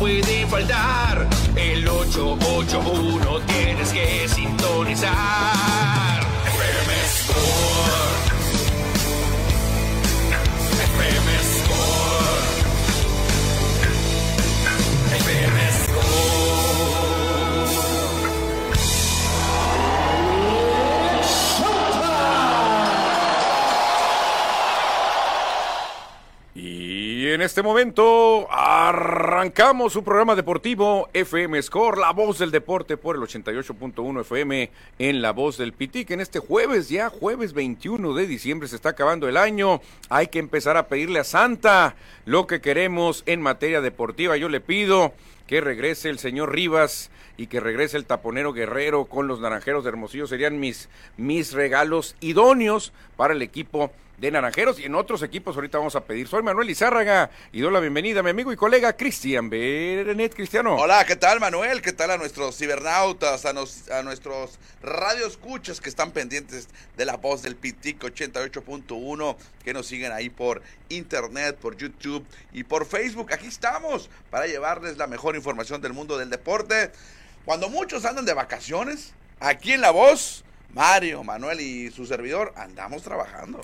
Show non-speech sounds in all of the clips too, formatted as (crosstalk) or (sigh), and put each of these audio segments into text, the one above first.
pueden faltar. El 881 tienes que sintonizar. FM Sport. FM Sport. FM Y en este momento arrancamos su programa deportivo FM Score, la voz del deporte por el 88.1 FM en la voz del Pitic. En este jueves, ya jueves 21 de diciembre, se está acabando el año. Hay que empezar a pedirle a Santa lo que queremos en materia deportiva. Yo le pido que regrese el señor Rivas y que regrese el taponero guerrero con los naranjeros de Hermosillo. Serían mis, mis regalos idóneos para el equipo de Naranjeros y en otros equipos ahorita vamos a pedir. Soy Manuel Izárraga y doy la bienvenida a mi amigo y colega Cristian Berenet Cristiano. Hola, ¿qué tal Manuel? ¿Qué tal a nuestros cibernautas, a, nos- a nuestros radioescuchas que están pendientes de la voz del Pitic 88.1, que nos siguen ahí por internet, por YouTube y por Facebook? Aquí estamos para llevarles la mejor información del mundo del deporte. Cuando muchos andan de vacaciones, aquí en La Voz, Mario, Manuel y su servidor andamos trabajando.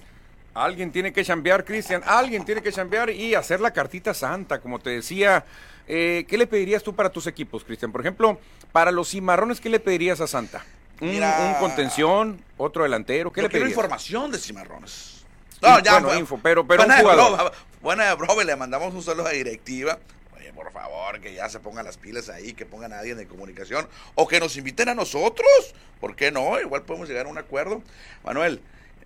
Alguien tiene que chambear, Cristian, alguien tiene que chambear y hacer la cartita santa, como te decía. Eh, ¿Qué le pedirías tú para tus equipos, Cristian? Por ejemplo, para los cimarrones, ¿qué le pedirías a Santa? ¿Un, Mira. un contención? ¿Otro delantero? ¿Qué Yo le quiero pedirías? información de Cimarrones. bueno, bu- info, pero- pero un buena de jugador. broma, buena broma, le mandamos un saludo a la directiva. Oye, por favor, que ya se pongan las pilas ahí, que pongan a alguien de comunicación o que nos inviten a nosotros. ¿Por qué no? Igual podemos llegar a un acuerdo. Manuel,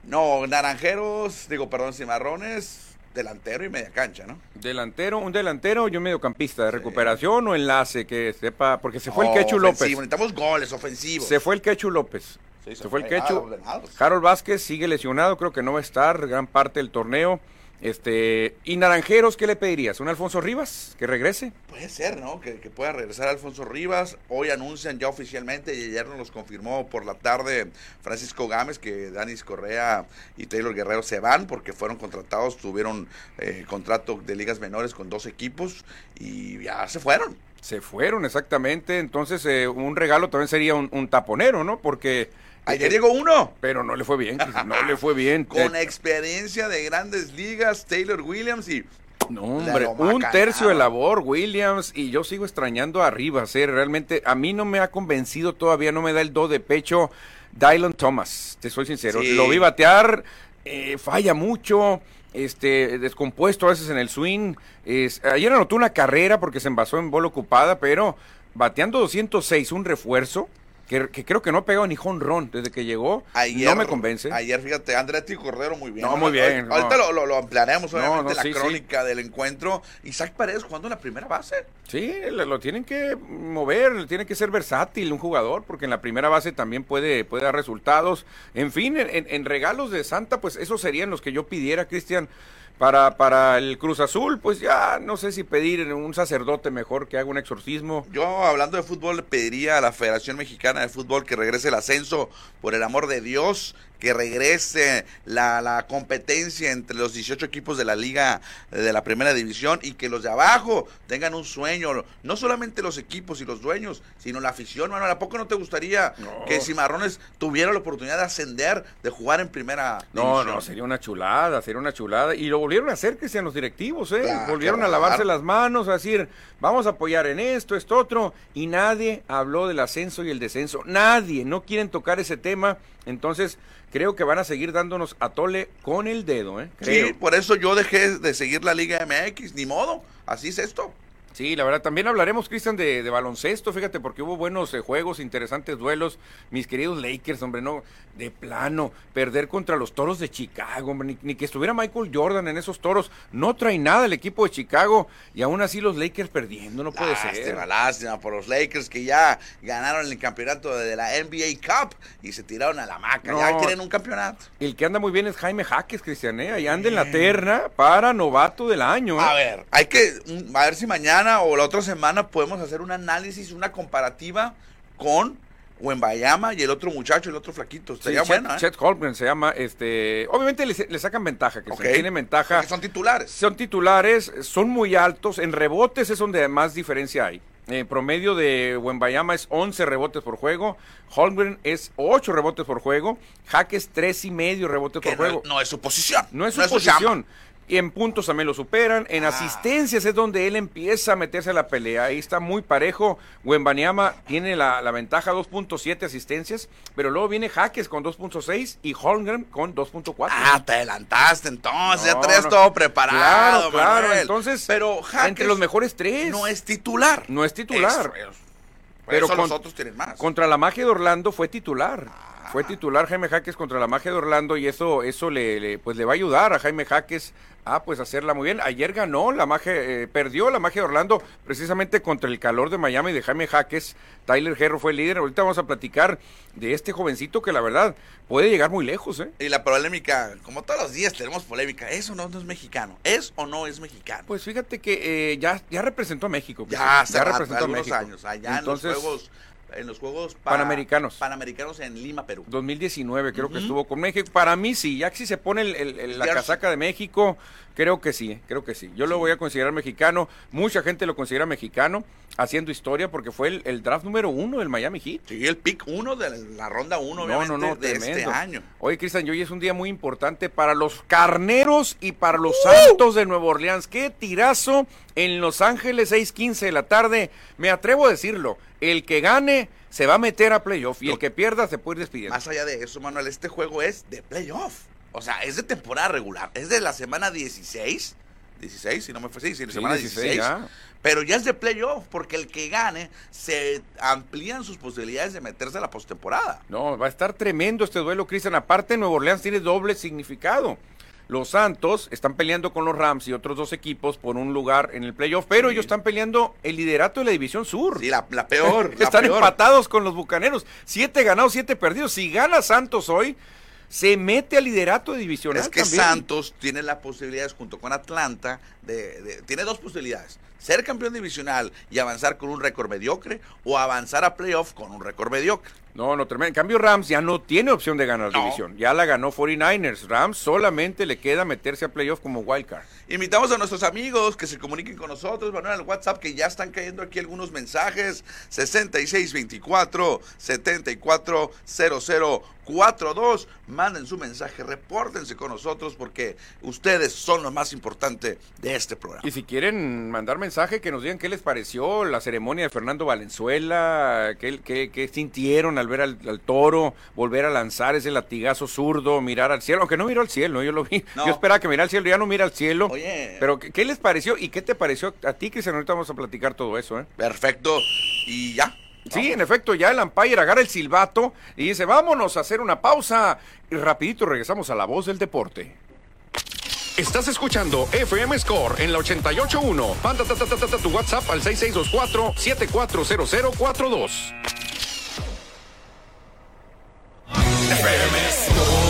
no, naranjeros, digo, perdón, cimarrones, delantero y media cancha, ¿no? Delantero, un delantero y un mediocampista de recuperación o enlace que sepa, porque se fue el Quechu López. Necesitamos goles ofensivos. Se fue el Quechu López. Sí, se, fue el Ah, Quechu. Harold Vázquez sigue lesionado, creo que no va a estar gran parte del torneo. Este, y Naranjeros, ¿qué le pedirías? ¿Un Alfonso Rivas que regrese? Puede ser, ¿no? Que, que pueda regresar Alfonso Rivas. Hoy anuncian ya oficialmente y ayer nos los confirmó por la tarde Francisco Gámez que Danis Correa y Taylor Guerrero se van porque fueron contratados, tuvieron eh, contrato de ligas menores con dos equipos y ya se fueron. Se fueron, exactamente. Entonces, eh, un regalo también sería un, un taponero, ¿no? Porque. Ayer eh, llegó uno. Pero no le fue bien, no le fue bien. (laughs) Con Eh, experiencia de grandes ligas, Taylor Williams y No, hombre, un tercio de labor, Williams, y yo sigo extrañando a Rivas, eh, realmente a mí no me ha convencido todavía, no me da el do de pecho Dylan Thomas, te soy sincero, Sí. lo vi batear, eh, falla mucho, este, descompuesto a veces en el swing, es, ayer anotó una carrera porque se envasó en bola ocupada, pero bateando 206, un refuerzo, que, que creo que no ha pegado ni jonrón desde que llegó, ayer. no me convence. Ayer, fíjate, Andretti Cordero muy bien. No, muy bien, Ahorita no. lo, lo, lo ampliaremos, obviamente, no, la sí, sí. crónica del encuentro. Isaac Paredes jugando en la primera base. Sí, lo, lo tienen que mover, tiene que ser versátil un jugador, porque en la primera base también puede, puede dar resultados. En fin, en, en- en regalos de Santa, pues esos serían los que yo pidiera, Cristian. Para, para el Cruz Azul, pues ya no sé si pedir un sacerdote mejor que haga un exorcismo. Yo, hablando de fútbol, pediría a la Federación Mexicana de Fútbol que regrese el ascenso, por el amor de Dios, que regrese la, la competencia entre los 18 equipos de la liga de la primera división y que los de abajo tengan un sueño, no solamente los equipos y los dueños, sino la afición, Manuel, ¿a poco no te gustaría No. que Cimarrones tuviera la oportunidad de ascender, de jugar en primera No, división? no, sería una chulada, sería una chulada. Y lo volvieron a hacer, Cristian, los directivos, ¿eh? Claro, volvieron a lavarse las manos, a decir, vamos a apoyar en esto, esto, otro. Y nadie habló del ascenso y el descenso. Nadie, no quieren tocar ese tema. Entonces, creo que van a seguir dándonos a tole con el dedo, ¿eh? Creo. Sí, por eso yo dejé de seguir la Liga MX, ni modo, así es esto. Sí, la verdad, también hablaremos, Cristian, de, de baloncesto, fíjate, porque hubo buenos eh, juegos, interesantes duelos. Mis queridos Lakers, hombre, no, de plano, perder contra los toros de Chicago, hombre, ni, ni que estuviera Michael Jordan en esos toros, no trae nada el equipo de Chicago, y aún así los Lakers perdiendo, no puede ser. Lástima, lástima por los Lakers que ya ganaron el campeonato de la NBA Cup y se tiraron a la maca. Ya tienen un campeonato. El que anda muy bien es Jaime Jaques, Cristian, ¿eh? Ahí anda en la terna para novato del año. ¿eh? A ver, hay que mm, a ver si mañana o la otra semana podemos hacer un análisis, una comparativa con Wembayama y el otro muchacho, el otro flaquito. Sí, Estaría Chet, buena, ¿eh? Chet Holmgren se llama, este, obviamente le, le sacan ventaja, que Ok. tienen ventaja. Porque son titulares. Son titulares, son muy altos, en rebotes es donde más diferencia hay. En promedio de Wembayama es 11 rebotes por juego, Holmgren es 8 rebotes por juego, Jaques 3 y medio rebotes Que por juego. no, es su posición. No es su posición. Y en puntos también lo superan. En Ah. asistencias es donde él empieza a meterse a la pelea. Ahí está muy parejo. Wembanyama tiene la, la ventaja 2.7 asistencias, pero luego viene Jaques con 2.6 y Holmgren con 2.4. Ah, te adelantaste entonces, ya traes no. todo preparado, Claro, entonces, pero Jaques entre los mejores tres. no es titular. No es titular. Es- es- Pero con- los otros tienen más. Contra la magia de Orlando fue titular. Ah. Fue titular Jaime Jaques contra la magia de Orlando y eso, eso le, le- pues le va a ayudar a Jaime Jaques a pues hacerla muy bien. Ayer ganó la magia, eh, perdió la magia de Orlando precisamente contra el calor de Miami de Jaime Jaques. Tyler Herro fue el líder. Ahorita vamos a platicar de este jovencito que la verdad puede llegar muy lejos, ¿eh? Y la polémica, como todos los días tenemos polémica, ¿es o no, no es mexicano? ¿Es o no es mexicano? Pues fíjate que eh, ya, ya representó a México. ya Cristian, hace rato, algunos México. años, allá Entonces, en los Juegos, en los juegos pa- Panamericanos. Panamericanos en Lima, Perú. 2019 creo que Ujú. estuvo con México. Para mí sí, ya que si se pone el- el- el- la casaca de México, creo que sí, creo que sí. Yo lo voy a considerar mexicano, mucha gente lo considera mexicano, haciendo historia porque fue el, draft número uno del Miami Heat. Sí, el pick uno de la ronda uno, No, no, no, de tremendo. este año. Oye, Cristian, hoy es un día muy importante para los carneros y para los santos de Nueva Orleans. Qué tirazo en Los Ángeles, 6:15 de la tarde. Me atrevo a decirlo, el que gane se va a meter a playoff y el que pierda se puede ir despidiendo. Más allá de eso, Manuel, este juego es de playoff. O sea, es de temporada regular. Es de la semana 16. 16, si no me fue sí, sí, la Sí, semana 16 16. ya. Pero ya es de playoff, porque el que gane se amplían sus posibilidades de meterse a la postemporada. No, va a estar tremendo este duelo, Cristian. Aparte, Nueva Orleans tiene doble significado. Los Santos están peleando con los Rams y otros dos equipos por un lugar en el playoff, pero Sí. ellos están peleando el liderato de la División Sur. Sí, la, la peor. (laughs) la están peor. empatados con los Bucaneros. Siete ganados, siete perdidos. Si gana Santos hoy, se mete al liderato de divisional Es que también. Santos tiene las posibilidades junto con Atlanta, de, de- tiene dos posibilidades. Ser campeón divisional y avanzar con un récord mediocre o avanzar a playoff con un récord mediocre. No, no, tremendo. En cambio, Rams ya no tiene opción de ganar la No. división. Ya la ganó 49ers. Rams solamente le queda meterse a playoff como wildcard. Invitamos a nuestros amigos que se comuniquen con nosotros, Manuel, al WhatsApp, que ya están cayendo aquí algunos mensajes. 6624 740042. Manden su mensaje, repórtense con nosotros porque ustedes son lo más importante de este programa. Y si quieren mandar mensaje, que nos digan qué les pareció la ceremonia de Fernando Valenzuela, qué, qué- qué sintieron al ver al, al toro, volver a lanzar ese latigazo zurdo, mirar al cielo, aunque no miró al cielo, yo lo vi. (laughs) No. Yo esperaba que mirara al cielo, ya no mira al cielo. Oye. Pero, ¿qué, qué les pareció y qué te pareció a ti, Cristian? Ahorita vamos a platicar todo eso, ¿eh? Perfecto. Y ya. Sí, en efecto, ya el umpire agarra el silbato y dice, vámonos a hacer una pausa. Y rapidito regresamos a la voz del deporte. Estás escuchando FM Score en la 88.1. Manda ta, ta, tu WhatsApp al 6624-740042. FM Score.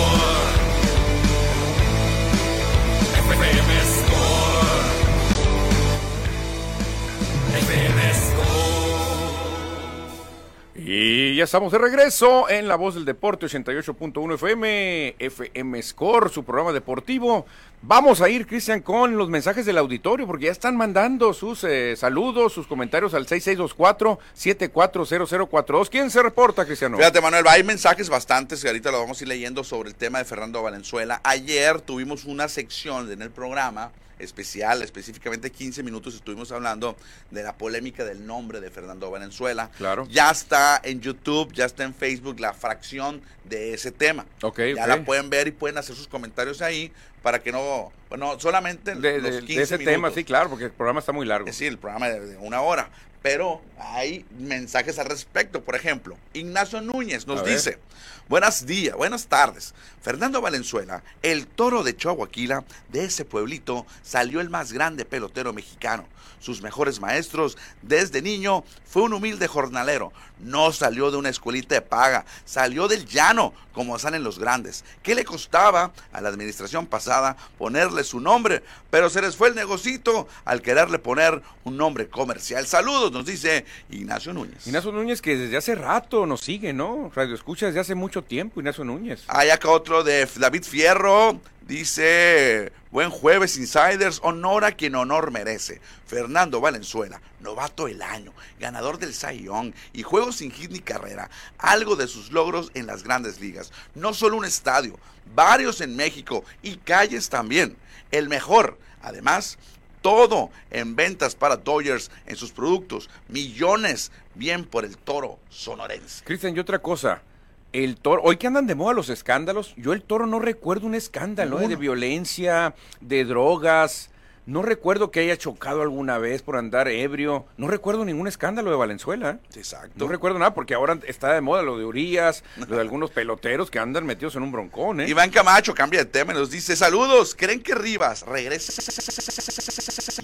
Y ya estamos de regreso en La Voz del Deporte 88.1 FM, FM Score, su programa deportivo. Vamos a ir, Cristian, con los mensajes del auditorio, porque ya están mandando sus eh, saludos, sus comentarios al 6624-740042. ¿Quién se reporta, Cristiano? Fíjate, Manuel, hay mensajes bastantes que ahorita lo vamos a ir leyendo sobre el tema de Fernando Valenzuela. Ayer tuvimos una sección en el programa especial, específicamente 15 minutos estuvimos hablando de la polémica del nombre de Fernando Valenzuela. Claro. Ya está en YouTube, ya está en Facebook la fracción de ese tema. Ok, ya la pueden ver y pueden hacer sus comentarios ahí para que no, bueno, solamente de, los de- 15 de ese minutos. tema, sí, claro, porque el programa está muy largo. Decir, el programa de, de una hora. Pero hay mensajes al respecto. Por ejemplo, Ignacio Núñez nos dice: Buenos días, buenas tardes. Fernando Valenzuela, el toro de Chihuahua, de ese pueblito, salió el más grande pelotero mexicano. Sus mejores maestros, desde niño, fue un humilde jornalero. No salió de una escuelita de paga, salió del llano, como salen los grandes. ¿Qué le costaba a la administración pasada ponerle su nombre? Pero se les fue el negocito al quererle poner un nombre comercial. Saludos, nos dice Ignacio Núñez. Ignacio Núñez que desde hace rato nos sigue, ¿no? Radio escucha desde hace mucho tiempo, Ignacio Núñez. Hay acá otro de David Fierro. Dice, buen jueves, Insiders. Honor a quien honor merece. Fernando Valenzuela, novato del año, ganador del Cy Young y juego sin hit ni carrera. Algo de sus logros en las grandes ligas. No solo un estadio, varios en México y calles también. El mejor. Además, todo en ventas para Dodgers en sus productos. Millones. Bien por el toro sonorense. Cristian, y otra cosa. El toro, hoy que andan de moda los escándalos, yo el toro no recuerdo un escándalo ¿eh? de violencia, de drogas. No recuerdo que haya chocado alguna vez por andar ebrio. No recuerdo ningún escándalo de Valenzuela. ¿eh? Exacto. No recuerdo nada porque ahora está de moda lo de Urias, lo de (laughs) algunos peloteros que andan metidos en un broncón. ¿eh? Iván Camacho cambia de tema y nos dice, saludos, ¿creen que Rivas regrese?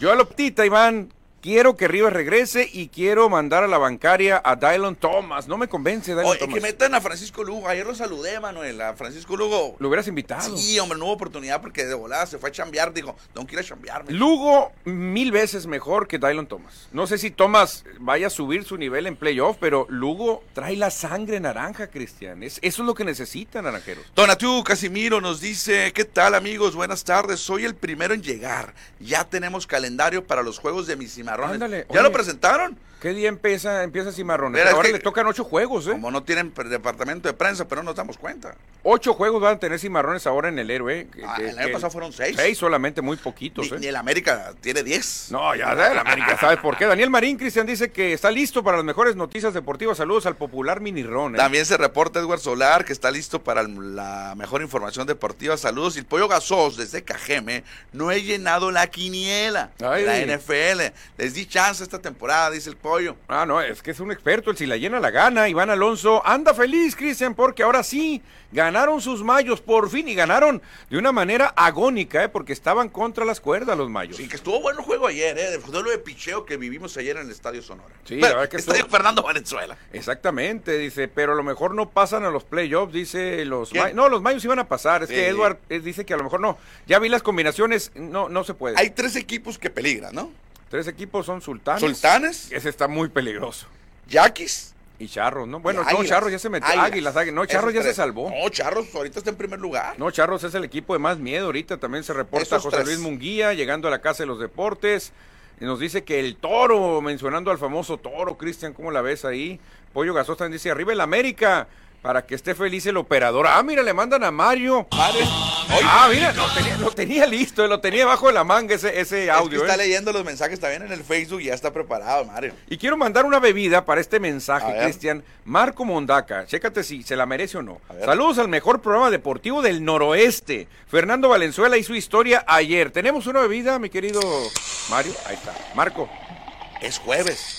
Yo a Loptita, Iván, Quiero que Rivas regrese y quiero mandar a la bancaria a Dylan Thomas. No me convence Dylan Oye, Thomas. que metan a Francisco Lugo. Ayer lo saludé, Manuel. A Francisco Lugo. Lo hubieras invitado. Sí, hombre, no hubo oportunidad porque de volada se fue a chambear. Dijo, ir a chambearme. Lugo mil veces mejor que Dylan Thomas. No sé si Thomas vaya a subir su nivel en playoff, pero Lugo trae la sangre naranja, Cristian. Es, eso es lo que necesitan, naranjeros. Donatú Casimiro nos dice, ¿qué tal amigos? Buenas tardes. Soy el primero en llegar. Ya tenemos calendario para los juegos de mis Ándale, ¿Ya oye. lo presentaron? ¿Qué día empieza, empieza Cimarrones? Es Ahora que- le tocan ocho juegos, ¿eh? Como no tienen departamento de prensa, pero no nos damos cuenta. Ocho juegos van a tener Cimarrones ahora en el héroe. que- Ah, el año pasado fueron seis. Seis solamente, muy poquitos, Ni, ¿eh? ni el América tiene 10. No, ya de la América, ¿sabes por qué? Daniel Marín, Cristian, dice que está listo para las mejores noticias deportivas. Saludos al popular Mini Ron. ¿eh? También se reporta Edward Solar, que está listo para el- la mejor información deportiva. Saludos. Y el Pollo Gasos, desde Cajeme, no he llenado la quiniela Ay. la NFL. Les di chance esta temporada, dice el Pollo. Ah, no, es que es un experto, el si la llena la gana. Iván Alonso anda feliz, Cristian, porque ahora sí ganaron sus mayos por fin y ganaron de una manera agónica, ¿eh? porque estaban contra las cuerdas los mayos. Sí, que estuvo bueno el juego ayer, ¿eh? Fue lo de picheo que vivimos ayer en el Estadio Sonora. Sí, Bueno, la verdad que Estadio estuvo- Fernando Valenzuela. Exactamente, dice, pero a lo mejor no pasan a los playoffs, dice los ¿Quién? May- No, los mayos iban a pasar, es Sí. que Edward eh, dice que a lo mejor no. Ya vi las combinaciones, no, no se puede. Hay tres equipos que peligran, ¿no? Tres equipos son sultanes. Sultanes, Ese está muy peligroso. Yaquis. Y Charros, ¿no? Bueno, no. Charros ya se metió. Águilas, Águilas. No, Charros ya se salvó. No, Charros ahorita está en primer lugar. No, Charros es el equipo de más miedo. Ahorita también se reporta Esos José tres. Luis Munguía llegando a la Casa de los Deportes. Y nos dice que el toro, mencionando al famoso toro, Cristian, ¿cómo la ves ahí? Pollo Gasós también dice, arriba el América, para que esté feliz el operador. Ah, mira, le mandan a Mario. Ah, mira, lo tenía, lo tenía listo, lo tenía bajo de la manga ese, ese Es que audio. está ¿eh? leyendo los mensajes también en el Facebook y ya está preparado, Mario. Y quiero mandar una bebida para este mensaje. Cristian. Marco Mondaca, chécate si se la merece o no. Saludos al mejor programa deportivo del noroeste. Fernando Valenzuela y su historia ayer. ¿Tenemos una bebida, mi querido Mario? Ahí está. Marco, Es jueves.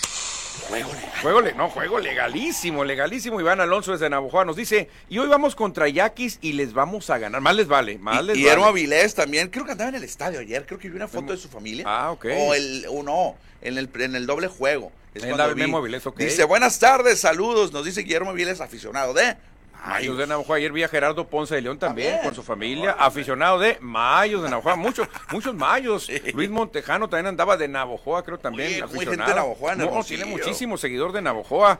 Juego legal. juego, le- no, juego legalísimo, legalísimo. Iván Alonso desde Navojoa nos dice, y hoy vamos contra Yaquis y les vamos a ganar. Más les vale, más les Y vale. Guillermo Avilés también, creo que andaba en el estadio ayer, creo que vi una foto de su familia. Ah, ok. O el, o no, en el, en el doble juego. Es En la Avilés, ok. Dice, buenas tardes, saludos, nos dice Guillermo Avilés, aficionado de Mayos de Navajoa. Ayer vi a Gerardo Ponce de León también, También. con su familia, aficionado de Mayos de Navajoa. (laughs) Muchos, muchos Mayos. Luis Montejano también andaba de Navajoa, creo también. Oye, muy aficionado. gente de Navajoa No, tiene muchísimo seguidor de Navajoa.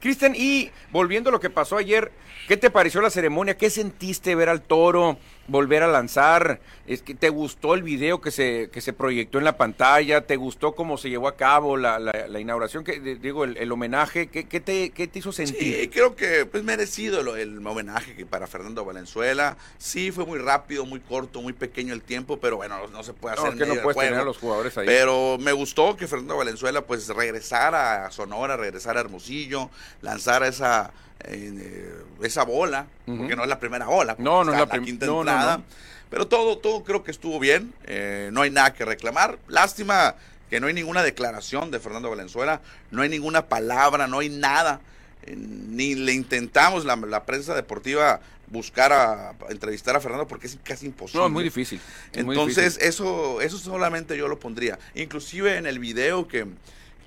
Cristian, y volviendo a lo que pasó ayer, ¿qué te pareció la ceremonia? ¿Qué sentiste ver al toro volver a lanzar? ¿Es que ¿Te gustó el video que se, que se proyectó en la pantalla? ¿Te gustó cómo se llevó a cabo la, la- la inauguración? que Digo, el, el homenaje. ¿Qué, qué te, ¿Qué te hizo sentir? Sí, creo que pues merecido lo- el homenaje que para Fernando Valenzuela. Sí, fue muy rápido, muy corto, muy pequeño el tiempo, pero bueno, no se puede No, hacer es que no puedes tener a los jugadores ahí. Pero me gustó que Fernando Valenzuela pues regresara a Sonora, regresara a Hermosillo, lanzara esa eh, esa bola, porque no es la primera bola, No, no es la prim- quinta no, entrada. no. Pero todo, todo creo que estuvo bien, eh, no hay nada que reclamar. Lástima que no hay ninguna declaración de Fernando Valenzuela, no hay ninguna palabra, no hay nada. Eh, ni le intentamos la, la prensa deportiva buscar a, a entrevistar a Fernando porque es casi imposible. No, es muy difícil. es muy Entonces, difícil. eso, eso solamente yo lo pondría. Inclusive en el video que,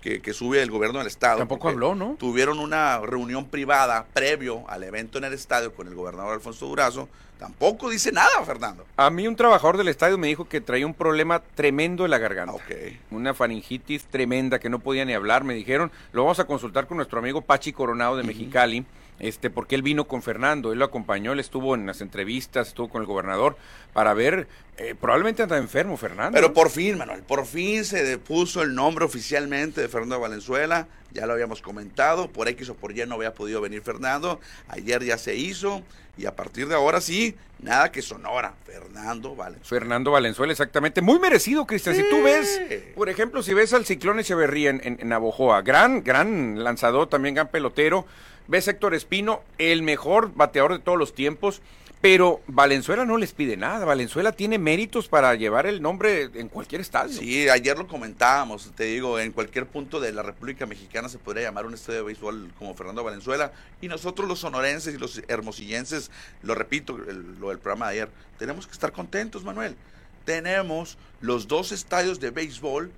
que, que sube el gobierno del estado. Tampoco habló, ¿no? Tuvieron una reunión privada previo al evento en el estadio con el gobernador Alfonso Durazo, Tampoco dice nada, Fernando. A mí un trabajador del estadio me dijo que traía un problema tremendo en la garganta. Ok. Una faringitis tremenda que no podía ni hablar, me dijeron. Lo vamos a consultar con nuestro amigo Pachi Coronado de Mexicali, este, porque él vino con Fernando, él lo acompañó, él estuvo en las entrevistas, estuvo con el gobernador para ver, eh, probablemente anda enfermo Fernando. Pero por fin, Manuel, por fin se puso el nombre oficialmente de Fernando Valenzuela. Ya lo habíamos comentado, por X o por Y no había podido venir Fernando. Ayer ya se hizo y a partir de ahora sí, nada que Sonora. Fernando Valenzuela. Fernando Valenzuela, exactamente. Muy merecido, Cristian. Si tú ves, por ejemplo, si ves al Ciclón Echeverría en, en, en Navojoa, gran, gran lanzador, también gran pelotero. Ves Héctor Espino, el mejor bateador de todos los tiempos. Pero Valenzuela no les pide nada. Valenzuela tiene méritos para llevar el nombre en cualquier estadio. Sí, ayer lo comentábamos, te digo, en cualquier punto de la República Mexicana se podría llamar un estadio de béisbol como Fernando Valenzuela y nosotros los sonorenses y los hermosillenses, lo repito, el- lo del programa de ayer, tenemos que estar contentos, Manuel. Tenemos los dos estadios de béisbol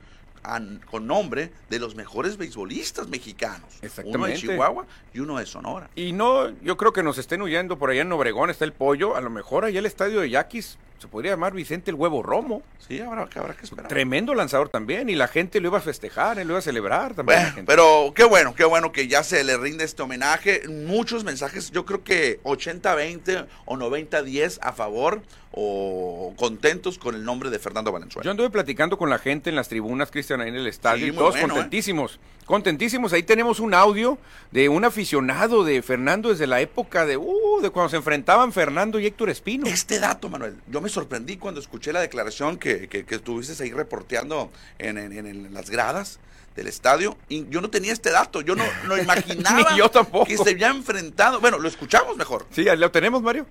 con nombre de los mejores beisbolistas mexicanos. Uno de. Chihuahua y uno de Sonora. Y no, yo creo que nos estén huyendo por allá en Obregón, está el pollo. A lo mejor allá el estadio de Yaquis se podría llamar Vicente el Huevo Romo. Sí, habrá, que- habrá que esperar. Tremendo lanzador también. Y la gente lo iba a festejar, él lo iba a celebrar también. Bueno, pero qué bueno, qué bueno que ya se le rinde este homenaje. Muchos mensajes, yo creo que 80-20 o 90-10 a favor o contentos con el nombre de Fernando Valenzuela. Yo anduve platicando con la gente en las tribunas, Cristian, ahí en el estadio, Sí, y todos bueno, ¿eh? contentísimos, contentísimos. Ahí tenemos un audio de un aficionado de Fernando desde la época de, uh, de cuando se enfrentaban Fernando y Héctor Espino. Este dato, Manuel, yo me sorprendí cuando escuché la declaración que, que, que estuviste ahí reporteando en, en- en- en las gradas del estadio. Y yo no tenía este dato, yo no lo (laughs) imaginaba Ni yo tampoco. que se había enfrentado. Bueno, lo escuchamos mejor. Sí, ¿lo tenemos, Mario?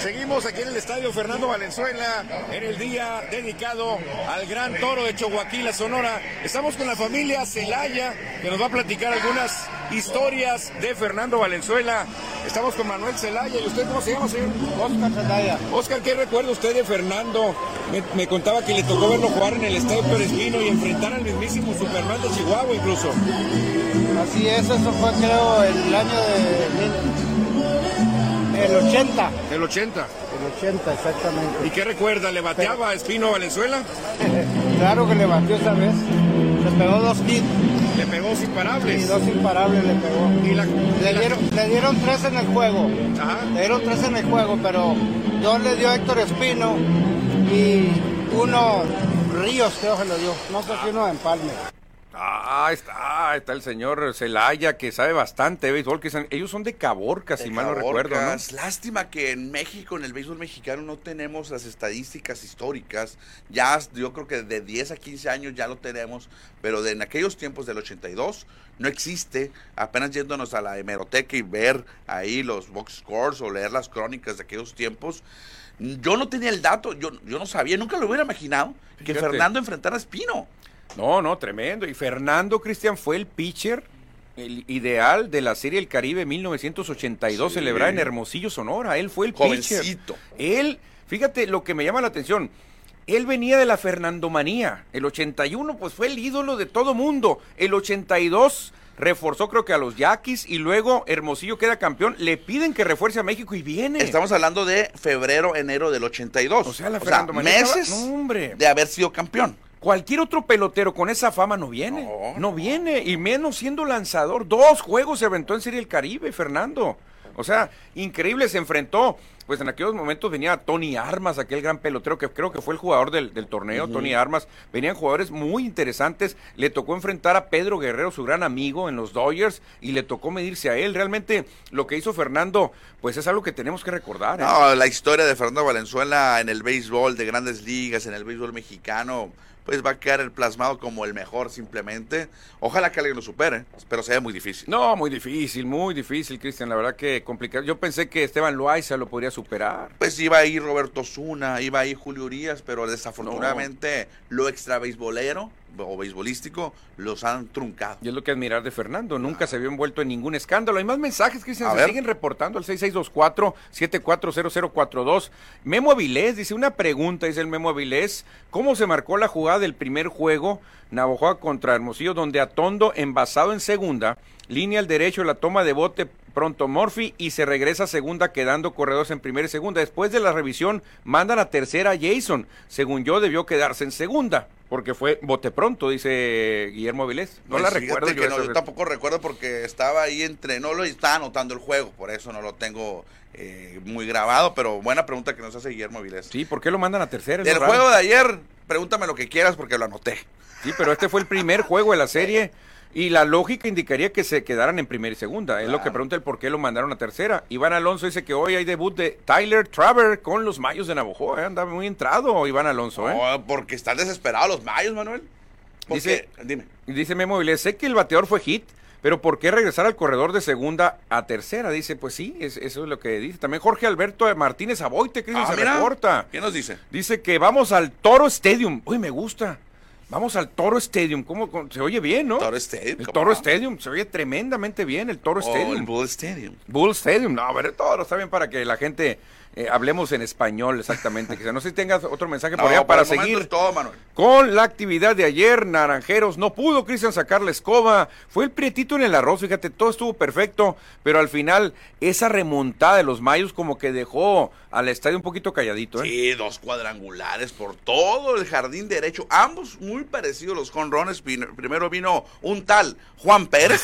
Seguimos aquí en el estadio Fernando Valenzuela en el día dedicado al gran toro de Chihuahua, Sonora. Estamos con la familia Celaya que nos va a platicar algunas historias de Fernando Valenzuela. Estamos con Manuel Celaya. ¿Y usted cómo se llama, señor? Oscar Zelaya. Oscar, ¿qué recuerda usted de Fernando? Me, me contaba que le tocó verlo jugar en el estadio Pérez Espino y enfrentar al mismísimo Superman de Chihuahua incluso. Así es, eso fue creo el año de... El 80. El 80. El 80, exactamente. ¿Y qué recuerda? ¿Le bateaba a Espino Valenzuela? (laughs) Claro que le batió esa vez. Le pegó dos hits Le pegó sin y parables. dos imparables le pegó. Y la, Le la- dieron, le dieron tres en el juego. Ajá. Le dieron tres en el juego, pero yo le dio a Héctor Espino y uno Ríos creo que le dio. No sé si uno en Palme. Ah, está, está el señor Celaya, que sabe bastante de béisbol. Que son- ellos son de Caborca, si De mal no recuerdo, ¿no? Lástima que en México, en el béisbol mexicano, no tenemos las estadísticas históricas. Ya, yo creo que de 10 a 15 años ya lo tenemos, pero de en aquellos tiempos del 82 no existe. Apenas yéndonos a la hemeroteca y ver ahí los box scores o leer las crónicas de aquellos tiempos. Yo no tenía el dato, yo, yo no sabía, nunca lo hubiera imaginado que. Fernando enfrentara a Espino. No, no, tremendo. Y Fernando Cristian fue el pitcher el ideal de la Serie El Caribe 1982 Sí. celebrada en Hermosillo, Sonora. Él fue el pitcher. Jovencito. Él, fíjate lo que me llama la atención. Él venía de la Fernandomanía. El 81, pues fue el ídolo de todo mundo. El 82 reforzó creo que a los Yaquis y luego Hermosillo queda campeón. Le piden que refuerce a México y viene. Estamos hablando de febrero, enero del 82. O sea, la Fernandomanía estaba- meses No, hombre. de haber sido campeón. Cualquier otro pelotero con esa fama no viene. No. No, viene. Y menos siendo lanzador. Dos juegos se aventó en Serie el Caribe, Fernando. O sea, increíble, se enfrentó. Pues en aquellos momentos venía Tony Armas, aquel gran pelotero que creo que fue el jugador del, del torneo, Tony Armas. Venían jugadores muy interesantes. Le tocó enfrentar a Pedro Guerrero, su gran amigo, en los Dodgers, y le tocó medirse a él. Realmente lo que hizo Fernando, pues es algo que tenemos que recordar. ¿eh? No, la historia de Fernando Valenzuela en el béisbol de grandes ligas, en el béisbol mexicano, pues va a quedar el plasmado como el mejor simplemente. Ojalá que alguien lo supere, pero sea muy difícil. No, muy difícil, muy difícil, Cristian. La verdad que complicado. Yo pensé que Esteban Loaiza lo podría superar. Pues iba ahí Roberto Zuna, iba ahí Julio Urias, pero desafortunadamente lo extra beisbolero o beisbolístico los han truncado. Y es lo que admirar de Fernando. Nunca se había envuelto en ningún escándalo. Hay más mensajes, Cristian. Se ver. siguen reportando al 6624-740042. Memo Avilés dice una pregunta, dice el Memo Avilés. ¿Cómo se marcó la jugada del primer juego Navajoa contra Hermosillo, donde Atondo, envasado en segunda, línea al derecho, la toma de bote pronto Murphy y se regresa a segunda quedando corredores en primera y segunda. Después de la revisión mandan a tercera a Jason. Según yo debió quedarse en segunda. Porque fue bote pronto, dice Guillermo Vilés. No Pues la recuerdo yo. no, yo tampoco recuerdo porque estaba ahí entrenólo y estaba anotando el juego, por eso no lo tengo eh, muy grabado, pero buena pregunta que nos hace Guillermo Vilés. Sí, ¿por qué lo mandan a tercera? Del juego de ayer, pregúntame lo que quieras porque lo anoté. Sí, pero este fue el primer juego de la serie (laughs) y la lógica indicaría que se quedaran en primera y segunda. Es lo que pregunta el por qué lo mandaron a tercera. Iván Alonso dice que hoy hay debut de Tyler Traver con los Mayos de Navajo. ¿eh? Anda muy entrado Iván Alonso. ¿eh? Porque están desesperados los mayos, Manuel. Dice- dime. Y Dice Memo Vilés, sé que el bateador fue hit, pero ¿por qué regresar al corredor de segunda a tercera? Dice, pues sí, es- eso es lo que dice. También Jorge Alberto Martínez Aboite, que Ah, se mira, reporta. ¿Qué nos dice? Dice que vamos al Toro Stadium. Uy, me gusta. Vamos al Toro Stadium. ¿Cómo, cómo- se oye bien, no? Toro Stadium, El ¿cómo Toro no? Stadium. Se oye tremendamente bien el Toro Oh, Stadium. el Bull Stadium. Bull Stadium. No, a ver, Toro está bien para que la gente eh, hablemos en español exactamente. (laughs) Que no sé si tengas otro mensaje por No, allá por para momento seguir todo, Manuel. con la actividad de ayer, Naranjeros, no pudo Cristian sacar la escoba, fue el prietito en el arroz, fíjate, todo estuvo perfecto, pero al final esa remontada de los Mayos como que dejó al estadio un poquito calladito, ¿eh? Sí, dos cuadrangulares por todo el jardín derecho, ambos muy parecidos los jonrones. Primero vino un tal Juan Pérez.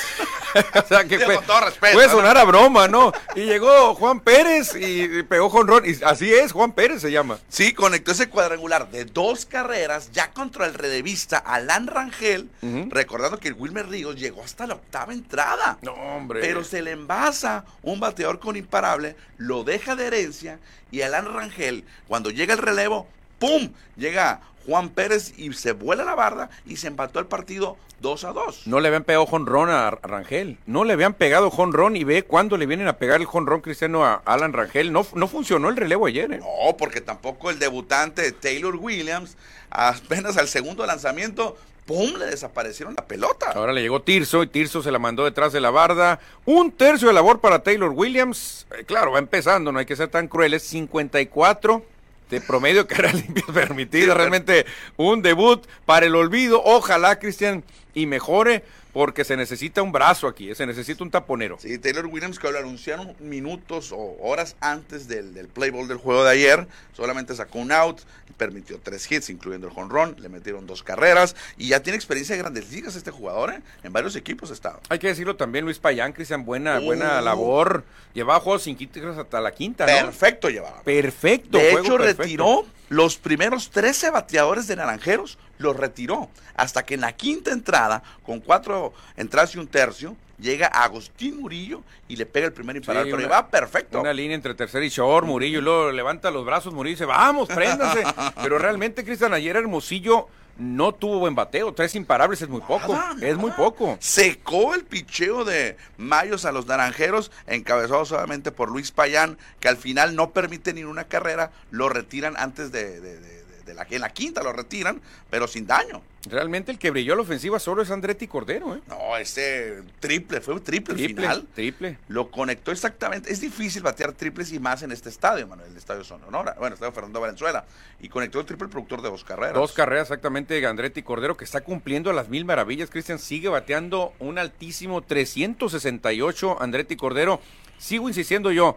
(laughs) o sea que (laughs) fue, con todo respeto, puede ¿no? sonar a broma, ¿no? Y llegó Juan Pérez y, y pegó jonrón, y así es, Juan Pérez se llama. Sí, conectó ese cuadrangular de dos carreras ya contra el relevista Alan Rangel, recordando que el Wilmer Ríos llegó hasta la octava entrada. No, hombre. Pero se le envasa un bateador con imparable, lo deja de herencia y Alan Rangel, cuando llega el relevo, ¡pum! Llega Juan Pérez y se vuela la barda y se empató el partido 2 a 2. No le habían pegado jonrón a Rangel. No le habían pegado jonrón y ve cuándo le vienen a pegar el jonrón cristiano a Alan Rangel. No, no funcionó el relevo ayer, ¿eh? No, porque tampoco el debutante Taylor Williams, apenas al segundo lanzamiento, ¡pum! le desaparecieron la pelota. Ahora le llegó Tirso y Tirso se la mandó detrás de la barda. Un tercio de labor para Taylor Williams. Eh, claro, va empezando, no hay que ser tan crueles. 54 de promedio carreras (laughs) limpias permitidas. Realmente un debut para el olvido. Ojalá, Cristian, y mejore porque se necesita un brazo aquí, eh, se necesita un taponero. Sí, Taylor Williams que lo anunciaron minutos o horas antes del, del play ball del juego de ayer, solamente sacó un out, permitió tres hits, incluyendo el jonrón, le metieron dos carreras y ya tiene experiencia de grandes ligas este jugador, ¿eh? En varios equipos ha estado. Hay que decirlo también, Luis Payán, Cristian, buena, Uh. buena labor. Llevaba juegos sin quitas hasta la quinta, ¿no? Perfecto llevaba. Perfecto. De hecho, perfecto. retiró los primeros 13 bateadores de Naranjeros, los retiró. Hasta que en la quinta entrada, con cuatro entradas y un tercio, llega Agustín Murillo y le pega el primer imparable. Sí, pero una- lleva perfecto. Una línea entre tercer y short, Murillo, y luego levanta los brazos, Murillo y dice, vamos, préndanse. (laughs) Pero realmente, Cristian, ayer Hermosillo no tuvo buen bateo. Tres imparables es muy poco. Nada, Es muy poco. Secó el picheo de Mayos a los naranjeros, encabezado solamente por Luis Payán, que al final no permite ni una carrera, lo retiran antes de, de- de- de la, en la quinta lo retiran, pero sin daño. Realmente el que brilló a la ofensiva solo es Andretti Cordero, ¿eh? No, ese triple, fue un triple, Triple, final. triple. Lo conectó exactamente. Es difícil batear triples y más en este estadio, Manuel, el estadio Sonora. Bueno, estadio Fernando Valenzuela. Y conectó el triple productor de dos carreras. Dos carreras exactamente de Andretti Cordero, que está cumpliendo las mil maravillas. Cristian sigue bateando un altísimo 368. Andretti Cordero. Sigo insistiendo yo.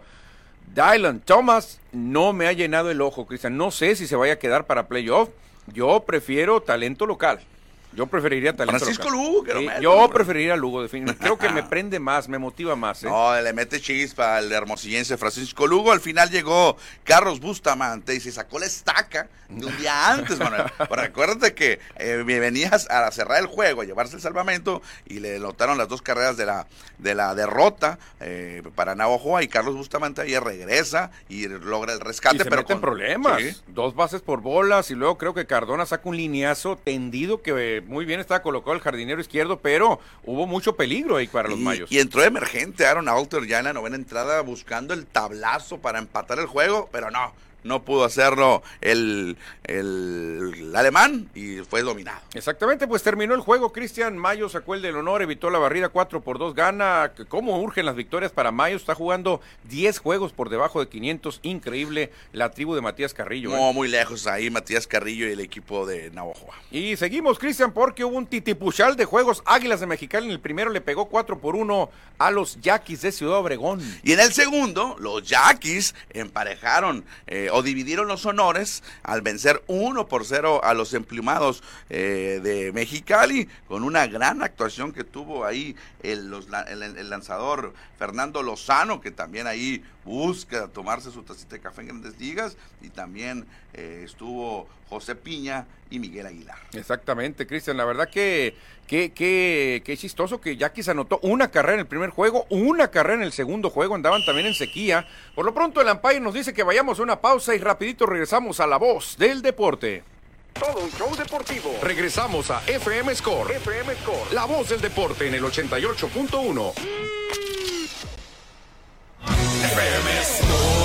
Dylan Thomas no me ha llenado el ojo, Cristian. No sé si se vaya a quedar para playoff. Yo prefiero talento local. Yo preferiría talento Francisco local. Lugo, que lo Sí, meta, yo preferiría a Lugo, definitivamente. Creo que me prende más, me motiva más. ¿eh? No, le mete chispa al hermosillense Francisco Lugo. Al final llegó Carlos Bustamante y se sacó la estaca de un día antes, Manuel. (laughs) Pero acuérdate que eh, venías a cerrar el juego, a llevarse el salvamento y le notaron las dos carreras de la, de la derrota eh, para Navajo y Carlos Bustamante ayer regresa y logra el rescate. y se pero con- problemas. Sí. Dos bases por bolas y luego creo que Cardona saca un lineazo tendido que eh, muy bien estaba colocado el jardinero izquierdo, pero hubo mucho peligro ahí para los y, mayos. y entró emergente Aaron Alter ya en la novena entrada buscando el tablazo para empatar el juego, pero no, no pudo hacerlo el, el alemán y fue dominado. Exactamente, pues terminó el juego. Cristian Mayo sacó el del honor, evitó la barrida 4 por 2, gana. ¿Cómo urgen las victorias para Mayo? Está jugando 10 juegos por debajo de 500. Increíble la tribu de Matías Carrillo. ¿eh? No, muy lejos ahí Matías Carrillo y el equipo de Navajo. Y seguimos, Cristian, porque hubo un titipuchal de juegos. Águilas de Mexicali en el primero le pegó 4 por 1 a los Yaquis de Ciudad Obregón. Y en el segundo, los Yaquis emparejaron eh, o dividieron los honores al vencer 1 por 0 a los emplumados eh, de Mexicali con una gran actuación que tuvo ahí el, el lanzador Fernando Lozano, que también ahí busca tomarse su tacita de café en grandes ligas, y también eh, estuvo José Piña y Miguel Aguilar. Exactamente, Cristian, la verdad que qué que, que chistoso que Yaquis anotó una carrera en el primer juego, una carrera en el segundo juego, andaban también en sequía. Por lo pronto el Ampire nos dice que vayamos a una pausa y rapidito regresamos a la voz del deporte. Todo un show deportivo. Regresamos a FM Score. FM Score. La voz del deporte en el 88.1. FM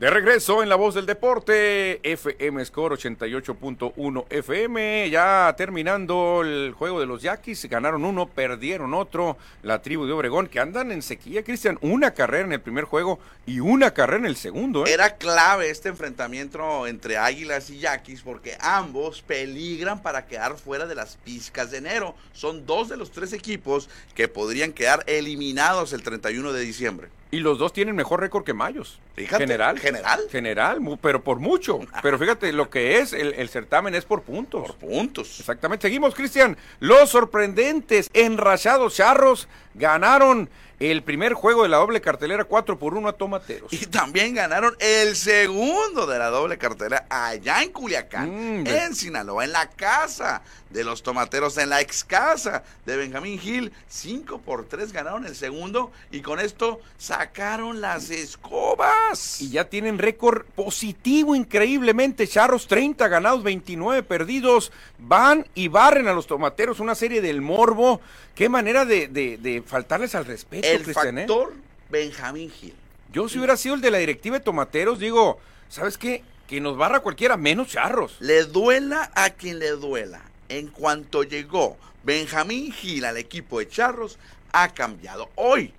De regreso en la voz del deporte, FM Score 88.1 FM, ya terminando el juego de los Yaquis, ganaron uno, perdieron otro, la tribu de Obregón, que andan en sequía, Cristian, una carrera en el primer juego y una carrera en el segundo. ¿eh? Era clave este enfrentamiento entre Águilas y Yaquis porque ambos peligran para quedar fuera de las pizcas de enero. Son dos de los tres equipos que podrían quedar eliminados el 31 de diciembre. Y los dos tienen mejor récord que Mayos. Fíjate, general. general. General, mu- pero por mucho. (laughs) Pero fíjate, lo que es, el, el certamen es por puntos. Por puntos. Exactamente. Seguimos, Cristian. Los sorprendentes, enrachados charros, ganaron el primer juego de la doble cartelera 4 por 1 a Tomateros. Y también ganaron el segundo de la doble cartera allá en Culiacán, Mm, en Sinaloa, en la casa de los tomateros, en la ex casa de Benjamín Gil. 5 por 3 ganaron el segundo y con esto sacaron las escobas. Y ya tienen récord positivo increíblemente. Charros 30 ganados, 29 perdidos. Van y barren a los tomateros. Una serie del morbo. Qué manera de, de- de faltarles al respeto, el Cristian, ¿eh? factor Benjamín Gil. Yo si hubiera sido el de la directiva de tomateros, digo, ¿sabes qué? Que nos barra cualquiera, menos charros. Le duela a quien le duela. En cuanto llegó Benjamín Gil al equipo de Charros, ha cambiado. Hoy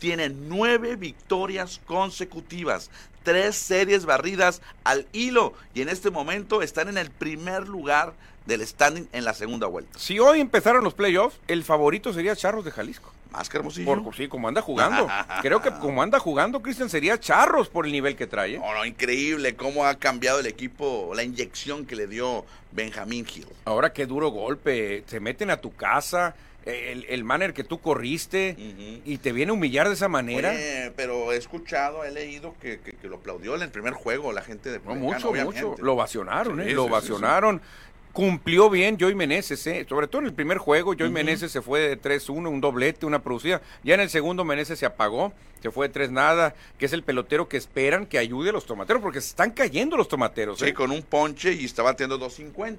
tiene nueve victorias consecutivas, tres series barridas al hilo y en este momento están en el primer lugar del standing en la segunda vuelta. Si hoy empezaron los playoffs, el favorito sería Charros de Jalisco. Más que hermosillo. Por, sí, como anda jugando. (laughs) Creo que como anda jugando, Cristian, sería Charros por el nivel que trae. ¿eh? No, no, increíble cómo ha cambiado el equipo, la inyección que le dio Benjamín Gil. Ahora qué duro golpe. Se meten a tu casa, el, el manner que tú corriste y te viene a humillar de esa manera. Oye, pero he escuchado, he leído que, que- que lo aplaudió en el primer juego la gente de No, mucho, obviamente. mucho. Lo ovacionaron, Sí, ¿eh? Lo sí, ovacionaron. Cumplió bien Joey Meneses, ¿eh? sobre todo en el primer juego. Joey Meneses se fue de 3-1, un doblete, una producida. Ya en el segundo Meneses se apagó, se fue de 3 nada, que es el pelotero que esperan que ayude a los tomateros, porque se están cayendo los tomateros. Sí, ¿eh? con un ponche y está batiendo 2.50.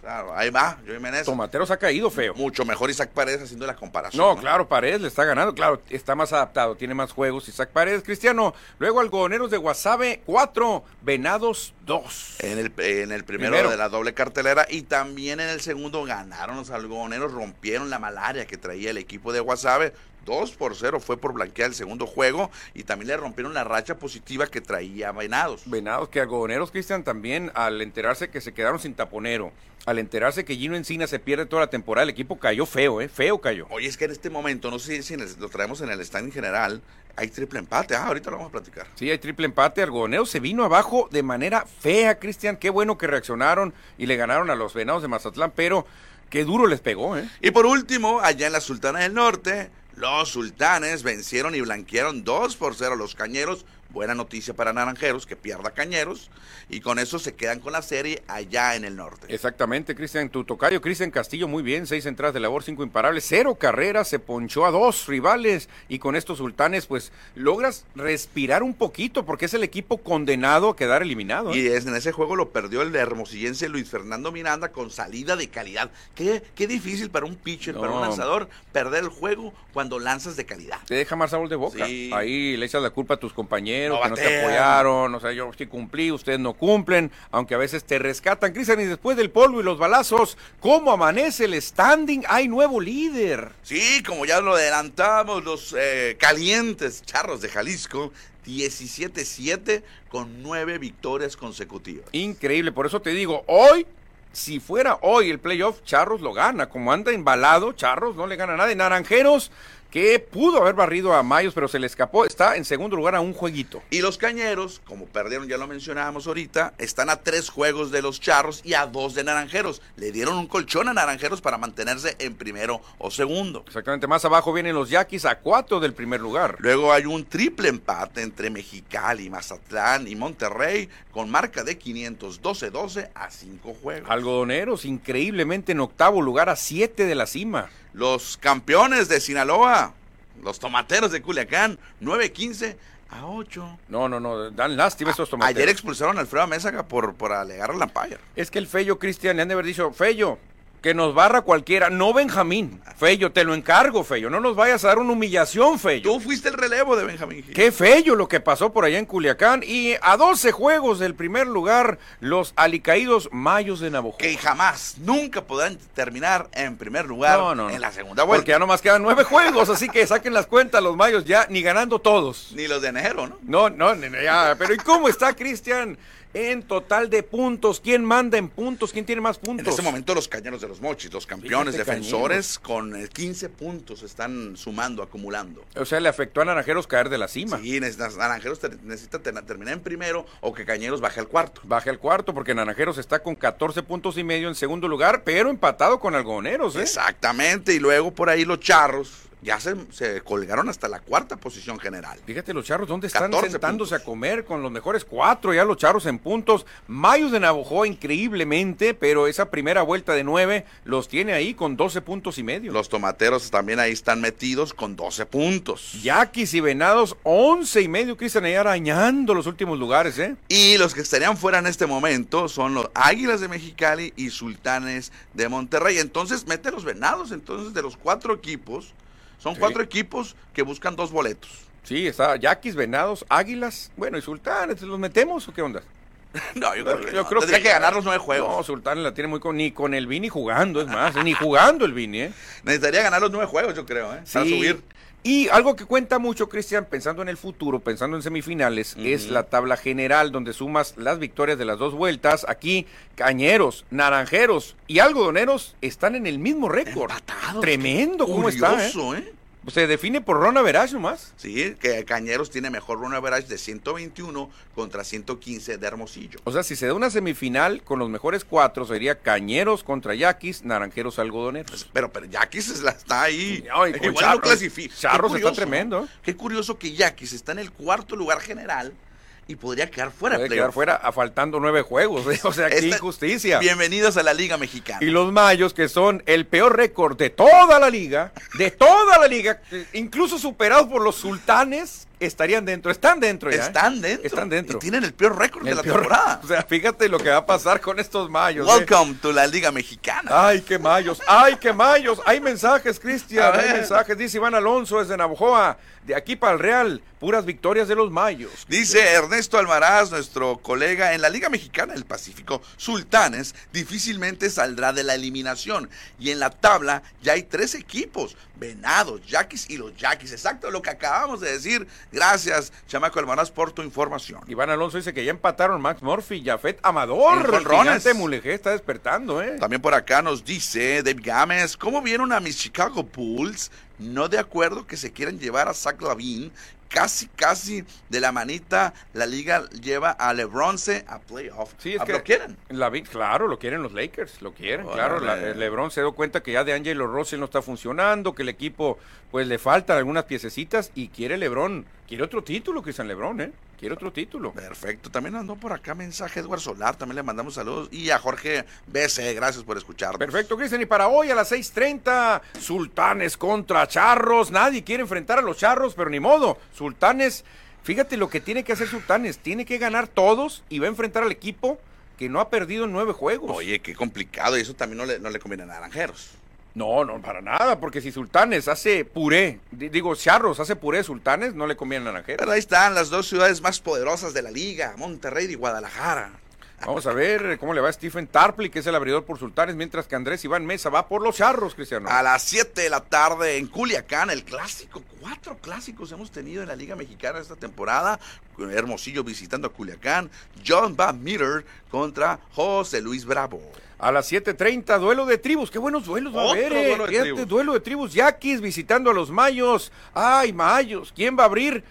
Claro, ahí va, Joey Menez. Tomateros ha caído feo. Mucho mejor Isaac Paredes haciendo la comparación. No, claro, Paredes le está ganando, claro, está más adaptado, tiene más juegos. Isaac Paredes, Cristiano. Luego algodoneros de Guasave, 4, Venados, 2. En el, en el primero, Primero. de la doble cartelera y también en el segundo ganaron los algodoneros, rompieron la malaria que traía el equipo de Guasave. 2 por 0 fue por blanquear el segundo juego y también le rompieron la racha positiva que traía Venados. Venados, que algodoneros, Cristian, también al enterarse que se quedaron sin taponero, al enterarse que Gino Encina se pierde toda la temporada, el equipo cayó feo, ¿eh? Feo cayó. Oye, es que en este momento, no sé si en el- lo traemos en el stand general, hay triple empate. Ah, ahorita lo vamos a platicar. Sí, hay triple empate, algodoneros se vino abajo de manera fea, Cristian. Qué bueno que reaccionaron y le ganaron a los Venados de Mazatlán, pero qué duro les pegó, ¿eh? Y por último, allá en la Sultana del Norte, los sultanes vencieron y blanquearon 2 por 0 a los cañeros Buena noticia para Naranjeros, que pierda Cañeros. Y con eso se quedan con la serie allá en el norte. Exactamente, Cristian, tu tocayo, Cristian Castillo, muy bien, seis entradas de labor, cinco imparables, cero carreras, se ponchó a dos rivales y con estos sultanes pues logras respirar un poquito porque es el equipo condenado a quedar eliminado. ¿eh? Y es, en ese juego lo perdió el hermosillense Luis Fernando Miranda con salida de calidad. Qué, qué difícil para un pitcher, para un lanzador, perder el juego cuando lanzas de calidad. Te deja más sabor de boca. Sí. Ahí le echas la culpa a tus compañeros No que no te apoyaron. O sea, yo sí cumplí, ustedes no cumplen, aunque a veces te rescatan. Cristian, y después del polvo y los balazos, ¿cómo amanece el standing? Hay nuevo líder. Sí, como ya lo adelantamos, los eh, calientes charros de Jalisco, 17-7 con nueve victorias consecutivas. Increíble, por eso te digo, hoy, si fuera hoy el playoff, Charros lo gana. Como anda embalado, Charros no le gana nada. De Naranjeros, que pudo haber barrido a Mayos, pero se le escapó, está en segundo lugar a un jueguito. Y los cañeros, como perdieron, ya lo mencionábamos ahorita, están a tres juegos de los charros y a dos de naranjeros. Le dieron un colchón a naranjeros para mantenerse en primero o segundo. Exactamente, más abajo vienen los Yaquis a cuatro del primer lugar. Luego hay un triple empate entre Mexicali, Mazatlán y Monterrey con marca de 512-12 a cinco juegos. Algodoneros, increíblemente en octavo lugar a siete de la cima. Los campeones de Sinaloa, los tomateros de Culiacán, 9-15 a 8. No, no, no, dan lástima esos tomateros. Ayer expulsaron a Alfredo Mésaga por, por alegar al Lampire. Es que el Fello, Cristian, le han de haber dicho, Fello, que nos barra cualquiera, no Benjamín. Fello, te lo encargo, Fello, no nos vayas a dar una humillación, Fello. Tú fuiste el relevo de Benjamín Gil. Qué fello lo que pasó por allá en Culiacán. Y a 12 juegos del primer lugar, los alicaídos Mayos de Navajo. que jamás, nunca podrán terminar en primer lugar No, no, en la segunda vuelta. Porque ya nomás quedan nueve juegos, así que saquen las cuentas los Mayos ya ni ganando todos. Ni los de enero, ¿no? No, no, no, no, ya. Pero ¿y cómo está Cristian en total de puntos? ¿Quién manda en puntos? ¿Quién tiene más puntos? En este momento los cañeros de los mochis, los campeones Fíjate, defensores, con eh, 15 puntos están sumando, acumulando. O sea, le afectó a Naranjeros caer de la cima. Sí, Naranjeros necesita ter- terminar en primero o que Cañeros baje al cuarto. Baja el cuarto porque Naranjeros está con 14 puntos y medio en segundo lugar, pero empatado con Algoneros, ¿eh? Exactamente, y luego por ahí los charros ya se, se colgaron hasta la cuarta posición general. Fíjate los charros, ¿dónde están 14 sentándose puntos. a comer con los mejores cuatro? Ya los charros en puntos. Mayos de Navajo increíblemente, pero esa primera vuelta de nueve los tiene ahí con 12 puntos y medio. Los tomateros también ahí están metidos con 12 puntos. Yaquis y Venados, 11 y medio, Cristian, ahí arañando los últimos lugares, ¿eh? Y los que estarían fuera en este momento son los Águilas de Mexicali y Sultanes de Monterrey. Entonces, mete los venados. Entonces, de los cuatro equipos, son Sí. cuatro equipos que buscan dos boletos. Sí, está Yaquis, Venados, Águilas, bueno, y Sultanes, ¿los metemos o qué onda? (laughs) No, yo creo que, Yo no. creo Tendría que- que, ganar los nueve juegos. No, Sultanes la tiene muy con, ni con el Vini jugando, es más, ni jugando el Vini, ¿eh? (laughs) Necesitaría ganar los nueve juegos, yo creo, ¿eh? Para Sí. subir. Y algo que cuenta mucho, Cristian, pensando en el futuro, pensando en semifinales, es la tabla general donde sumas las victorias de las dos vueltas. Aquí, Cañeros, Naranjeros y Algodoneros están en el mismo récord. Empatados. Tremendo, ¿cómo está? eh? ¿eh? Se define por Rona Verage nomás. Sí, que Cañeros tiene mejor run average de 121 contra 115 de Hermosillo. O sea, si se da una semifinal con los mejores cuatro, sería Cañeros contra Yaquis, Naranjeros, Algodoneros. Pero, pero Yaquis es la- está ahí. No, (laughs) Igual no Charros. clasifica. Charros está tremendo. Qué curioso que Yaquis está en el cuarto lugar general y podría quedar fuera de Puede playoff. quedar fuera a faltando nueve juegos. ¿eh? (laughs) O sea, qué Esta- injusticia. Bienvenidos a la Liga Mexicana. Y los Mayos, que son el peor récord de toda la liga, de toda la liga, incluso superados por los sultanes, estarían dentro. Están dentro ya. ¿eh? Están dentro. Están dentro. Y tienen el peor récord de la peor- temporada. (laughs) O sea, fíjate lo que va a pasar con estos Mayos. ¿eh? Welcome to la Liga Mexicana. Ay, qué mayos, ay, qué mayos. Hay mensajes, Cristian, hay mensajes. Dice Iván Alonso desde Navojoa, de aquí para el Real, puras victorias de los mayos. Dice Ernesto Almaraz, nuestro colega en la Liga Mexicana del Pacífico, Sultanes difícilmente saldrá de la eliminación. Y en la tabla ya hay tres equipos, Venados, Yaquis y los Yaquis. Exacto lo que acabamos de decir. Gracias, Chamaco Almaraz, por tu información. Iván Alonso dice que ya empataron Max Murphy, Jafet Amador. El gigante Mulegé está despertando, ¿eh? También por acá nos dice Dave Gámez, ¿cómo vieron a mis Chicago Bulls? No de acuerdo que se quieran llevar a Zach Lavin. Casi, casi de la manita la liga lleva a LeBronce a playoff. Sí, es ¿A que lo quieren? La, claro, lo quieren los Lakers, lo quieren, claro. la- el LeBron se dio cuenta que ya de Angelo Russell no está funcionando, que el equipo pues le faltan algunas piececitas y quiere LeBron Quiere otro título, Cristian Lebrón, ¿eh? Quiere otro título. Perfecto. También andó por acá mensaje Edward Solar. También le mandamos saludos. Y a Jorge BC. Gracias por escucharnos. Perfecto, Cristian. Y para hoy a las 6:30, Sultanes contra Charros. Nadie quiere enfrentar a los Charros, pero ni modo. Sultanes, fíjate lo que tiene que hacer Sultanes. Tiene que ganar todos y va a enfrentar al equipo que no ha perdido en nueve juegos. Oye, qué complicado. Y eso también no le, no le conviene a Naranjeros. No, no, para nada, porque si Sultanes hace puré, di- digo, Charros hace puré Sultanes, no le conviene a. Pero ahí están las dos ciudades más poderosas de la liga, Monterrey y Guadalajara. Vamos a ver cómo le va Stephen Tarpley, que es el abridor por Sultanes, mientras que Andrés Iván Mesa va por los Charros, Cristiano. A las 7 de la tarde en Culiacán, el clásico. Cuatro clásicos hemos tenido en la Liga Mexicana esta temporada. Hermosillo visitando a Culiacán. John Van Meter contra José Luis Bravo. A las 7.30, duelo de tribus. Qué buenos duelos va a haber. eh. duelo de Fíjate, tribus. duelo de tribus. Yaquis visitando a los Mayos. Ay, Mayos. ¿Quién va a abrir?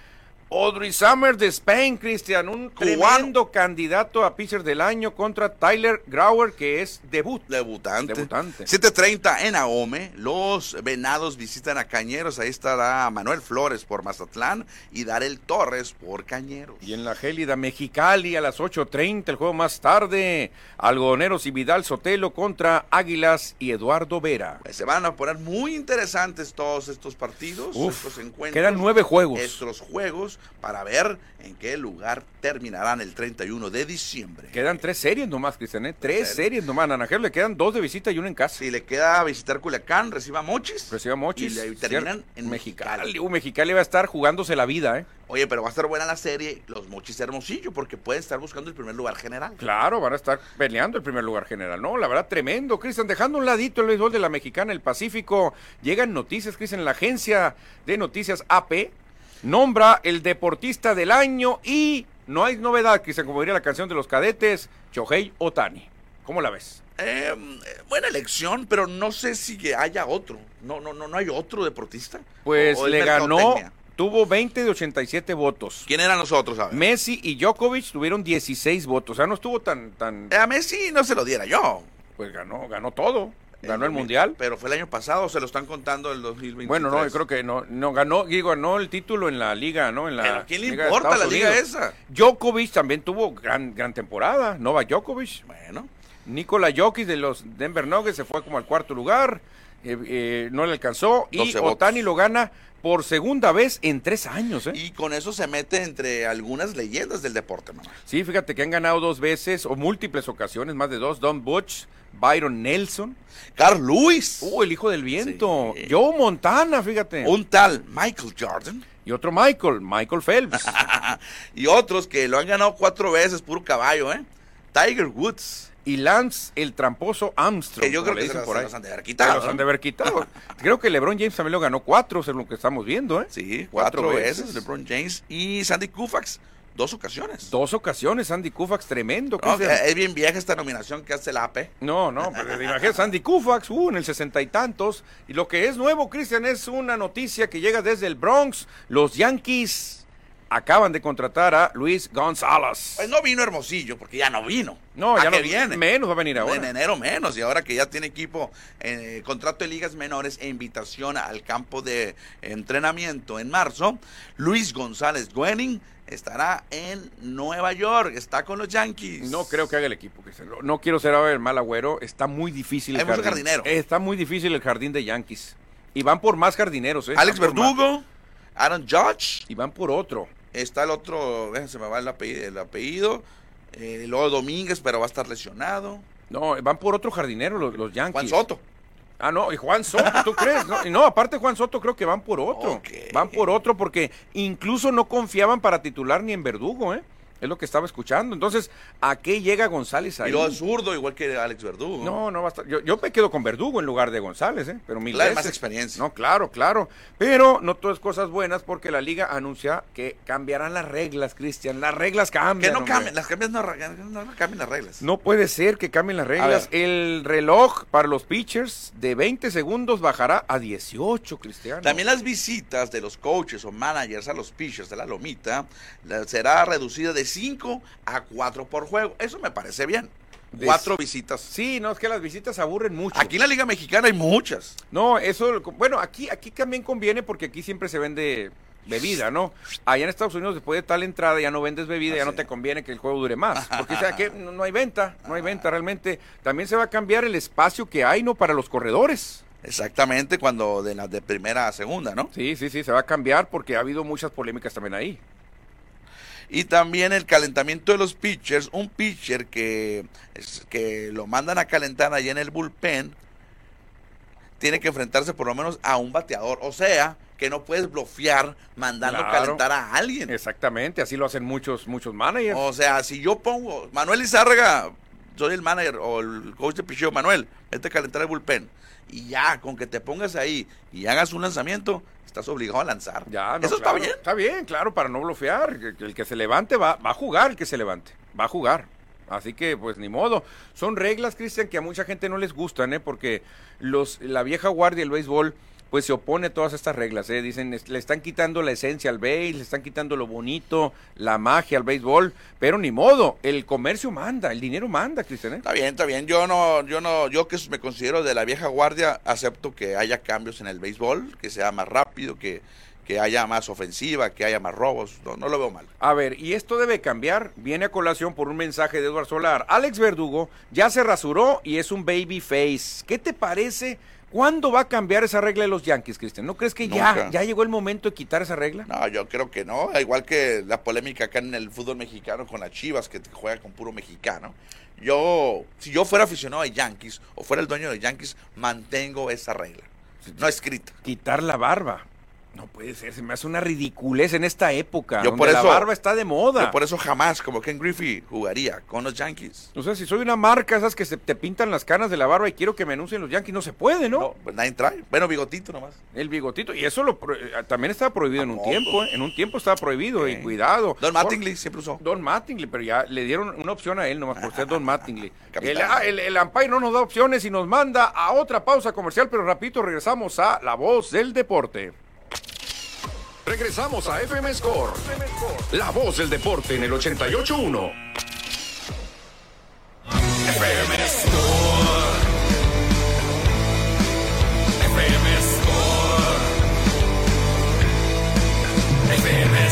Audrey Summers de Spain, Cristian. Un tremendo candidato a pitcher del año contra Tyler Grauer, que es debut. Debutante. Debutante. 7.30 en Ahome. Los Venados visitan a Cañeros. Ahí estará Manuel Flores por Mazatlán y Darel Torres por Cañeros. Y en la gélida Mexicali a las 8.30, el juego más tarde. Algodoneros y Vidal Sotelo contra Águilas y Eduardo Vera. Pues se van a poner muy interesantes todos estos partidos, Uf, estos encuentros. quedan nueve juegos. Estos juegos para ver en qué lugar terminarán el 31 de diciembre. Quedan tres series nomás, Cristian, ¿eh? Tres series. nomás. A Naranjero le quedan dos de visita y una en casa. Si le queda visitar Culiacán, reciba Mochis. Reciba Mochis. Y le terminan Cierto. en Mexicali. Mexicali. Uh, Mexicali va a estar jugándose la vida, ¿eh? Oye, pero va a estar buena la serie, los Mochis Hermosillo, porque pueden estar buscando el primer lugar general. Claro, van a estar peleando el primer lugar general, ¿no? La verdad, tremendo, Cristian. Dejando un ladito el béisbol de la Mexicana, el Pacífico, llegan noticias, Cristian, la agencia de noticias AP nombra el deportista del año y no hay novedad, Cristian, como diría la canción de los cadetes, Shohei Otani. ¿Cómo la ves? Eh, eh, buena elección, pero no sé si haya otro. No, no, no, no hay otro deportista. Pues le ganó, tuvo 20 de 87 votos. ¿Quién eran nosotros? A ver? Messi y Djokovic tuvieron 16 votos. O sea, no estuvo tan, tan, A Messi no se lo diera yo. pues ganó, ganó todo. Ganó el mil- mundial. Pero fue el año pasado, se lo están contando el 2023. Bueno, no, yo creo que no, no ganó, digo, ganó el título en la liga, ¿no? En la Pero ¿quién le Liga importa la liga Unidos. esa? Djokovic también tuvo gran, gran temporada. Nova Djokovic. Bueno, Nikola Jokic de los Denver Nuggets se fue como al cuarto lugar. eh, eh, no le alcanzó. Y 12 votos. Otani lo gana por segunda vez en tres años, ¿eh? y con eso se mete entre algunas leyendas del deporte, mamá. Sí, fíjate que han ganado dos veces o múltiples ocasiones, más de dos. Don Butch, Byron Nelson. Carl Lewis, Uh, el hijo del viento. Sí. Joe Montana, fíjate. un tal Michael Jordan Y otro Michael, Michael Phelps. (laughs) y otros que lo han ganado cuatro veces, puro caballo, ¿eh? Tiger Woods, y Lance, el tramposo Armstrong. que yo creo que se los, por se ahí. los han de haber Se quitado. los han ¿no? de haber quitado. (laughs) Creo que LeBron James también lo ganó cuatro, según lo que estamos viendo, ¿eh? Sí, cuatro, veces. LeBron James y Sandy Koufax, dos ocasiones. Dos ocasiones, Andy Koufax, tremendo. No, es bien vieja esta nominación que hace la AP. No, no, pero imagínate, Andy Koufax, uh, en el sesenta y tantos. Y lo que es nuevo, Cristian, es una noticia que llega desde el Bronx. Los Yankees acaban de contratar a Luis González. Pues no vino Hermosillo, porque ya no vino. No, ¿A ya no viene? Menos va a venir En ahora. enero menos, y ahora que ya tiene equipo, eh, contrato de ligas menores e invitación al campo de entrenamiento en marzo, Luis González Guenin estará en Nueva York, está con los Yankees. No creo que haga el equipo. No- quiero ser ahora el mal agüero. Está muy difícil el Hay jardín. jardinero. Está muy difícil el jardín de Yankees. Y van por más jardineros, ¿eh? Alex. Verdugo, Aaron Judge, Y van por otro. Está el otro, eh, se me va el apellido, el apellido eh, luego Domínguez, pero va a estar lesionado. No, van por otro jardinero los, los Yankees. Juan Soto. Ah, no, y Juan Soto, ¿tú crees? No, no, aparte Juan Soto creo que van por otro. Van por otro porque incluso no confiaban para titular ni en Verdugo, ¿eh? Es lo que estaba escuchando. Entonces, ¿a qué llega González ahí? Y luego es zurdo, igual que Alex Verdugo. No, no va a estar. Yo, yo me quedo con Verdugo en lugar de González, ¿eh? Pero mil Claro, veces. más experiencia. No, claro, claro. Pero no todo es cosas buenas porque la liga anuncia que cambiarán las reglas, Cristian. Las reglas cambian. Que no cambien, las cambias no, no cambien las reglas. No puede ser que cambien las reglas. El reloj para los pitchers de 20 segundos bajará a 18, Cristiano. También las visitas de los coaches o managers a los pitchers de la lomita la- será reducida de 5 a 4 por juego. Eso me parece bien. Cuatro visitas. Sí, no, es que las visitas aburren mucho. Aquí en la Liga Mexicana hay muchas. No, eso, bueno, aquí, aquí también conviene porque aquí siempre se vende bebida, ¿no? Allá en Estados Unidos después de tal entrada ya no vendes bebida, ya no te conviene que el juego dure más, (laughs) porque o sea que no hay venta, no hay venta realmente. También se va a cambiar el espacio que hay, ¿no? Para los corredores. Exactamente, cuando de la de primera a segunda, ¿no? Sí, sí, sí, se va a cambiar porque ha habido muchas polémicas también ahí. Y también el calentamiento de los pitchers. Un pitcher que, que lo mandan a calentar allá en el bullpen tiene que enfrentarse por lo menos a un bateador. O sea, que no puedes bloquear mandando Claro. calentar a alguien. Exactamente, así lo hacen muchos, muchos managers. O sea, si yo pongo Manuel Izárraga, soy el manager o el coach de picheo, Manuel, vete a calentar el bullpen. Y ya, con que te pongas ahí y hagas un lanzamiento, estás obligado a lanzar. Ya, no, Eso claro, está bien. Está bien, claro, para no bloquear. que- que El que se levante va, va a jugar, el que se levante. Va a jugar. Así que, pues, ni modo. Son reglas, Cristian, que a mucha gente no les gustan, ¿eh? Porque los, la vieja guardia del béisbol, pues, se opone a todas estas reglas, ¿eh? Dicen, le están quitando la esencia al béis, le están quitando lo bonito, la magia al béisbol. Pero ni modo, el comercio manda, el dinero manda, Cristian, ¿eh? Está bien, está bien. Yo no, yo no, yo que me considero de la vieja guardia, acepto que haya cambios en el béisbol, que sea más rápido, que, que haya más ofensiva, que haya más robos. No, no lo veo mal. A ver, y esto debe cambiar. Viene a colación por un mensaje de Edward Solar. Alex Verdugo ya se rasuró y es un baby face. ¿Qué te parece? ¿Cuándo va a cambiar esa regla de los Yankees, Cristian? ¿No crees que ya, ya llegó el momento de quitar esa regla? No, yo creo que no. Igual que la polémica acá en el fútbol mexicano con las Chivas, que juega con puro mexicano. Yo, si yo fuera aficionado a Yankees o fuera el dueño de Yankees, mantengo esa regla. No escrita. Quitar la barba. No puede ser, se me hace una ridiculez en esta época. Yo donde por la eso- barba está de moda. Yo por eso jamás, como Ken Griffey, jugaría con los Yankees. O sea, si soy una marca, esas que se te pintan las canas de la barba y quiero que me anuncien los Yankees, no se puede, ¿no? No, pues nadie trae. Bueno, bigotito nomás. El bigotito. Y eso lo pro- eh, también estaba prohibido en un tiempo, ¿eh? En un tiempo estaba prohibido, y cuidado. Don Por- Mattingly siempre usó. Don Mattingly, pero ya le dieron una opción a él nomás por ser Don (laughs) Mattingly. El, ah, el, el umpire no nos da opciones y nos manda a otra pausa comercial, pero rapidito regresamos a La Voz del Deporte. Regresamos a FM Score. La voz del deporte en el 88.1. FM Score. FM Score. FM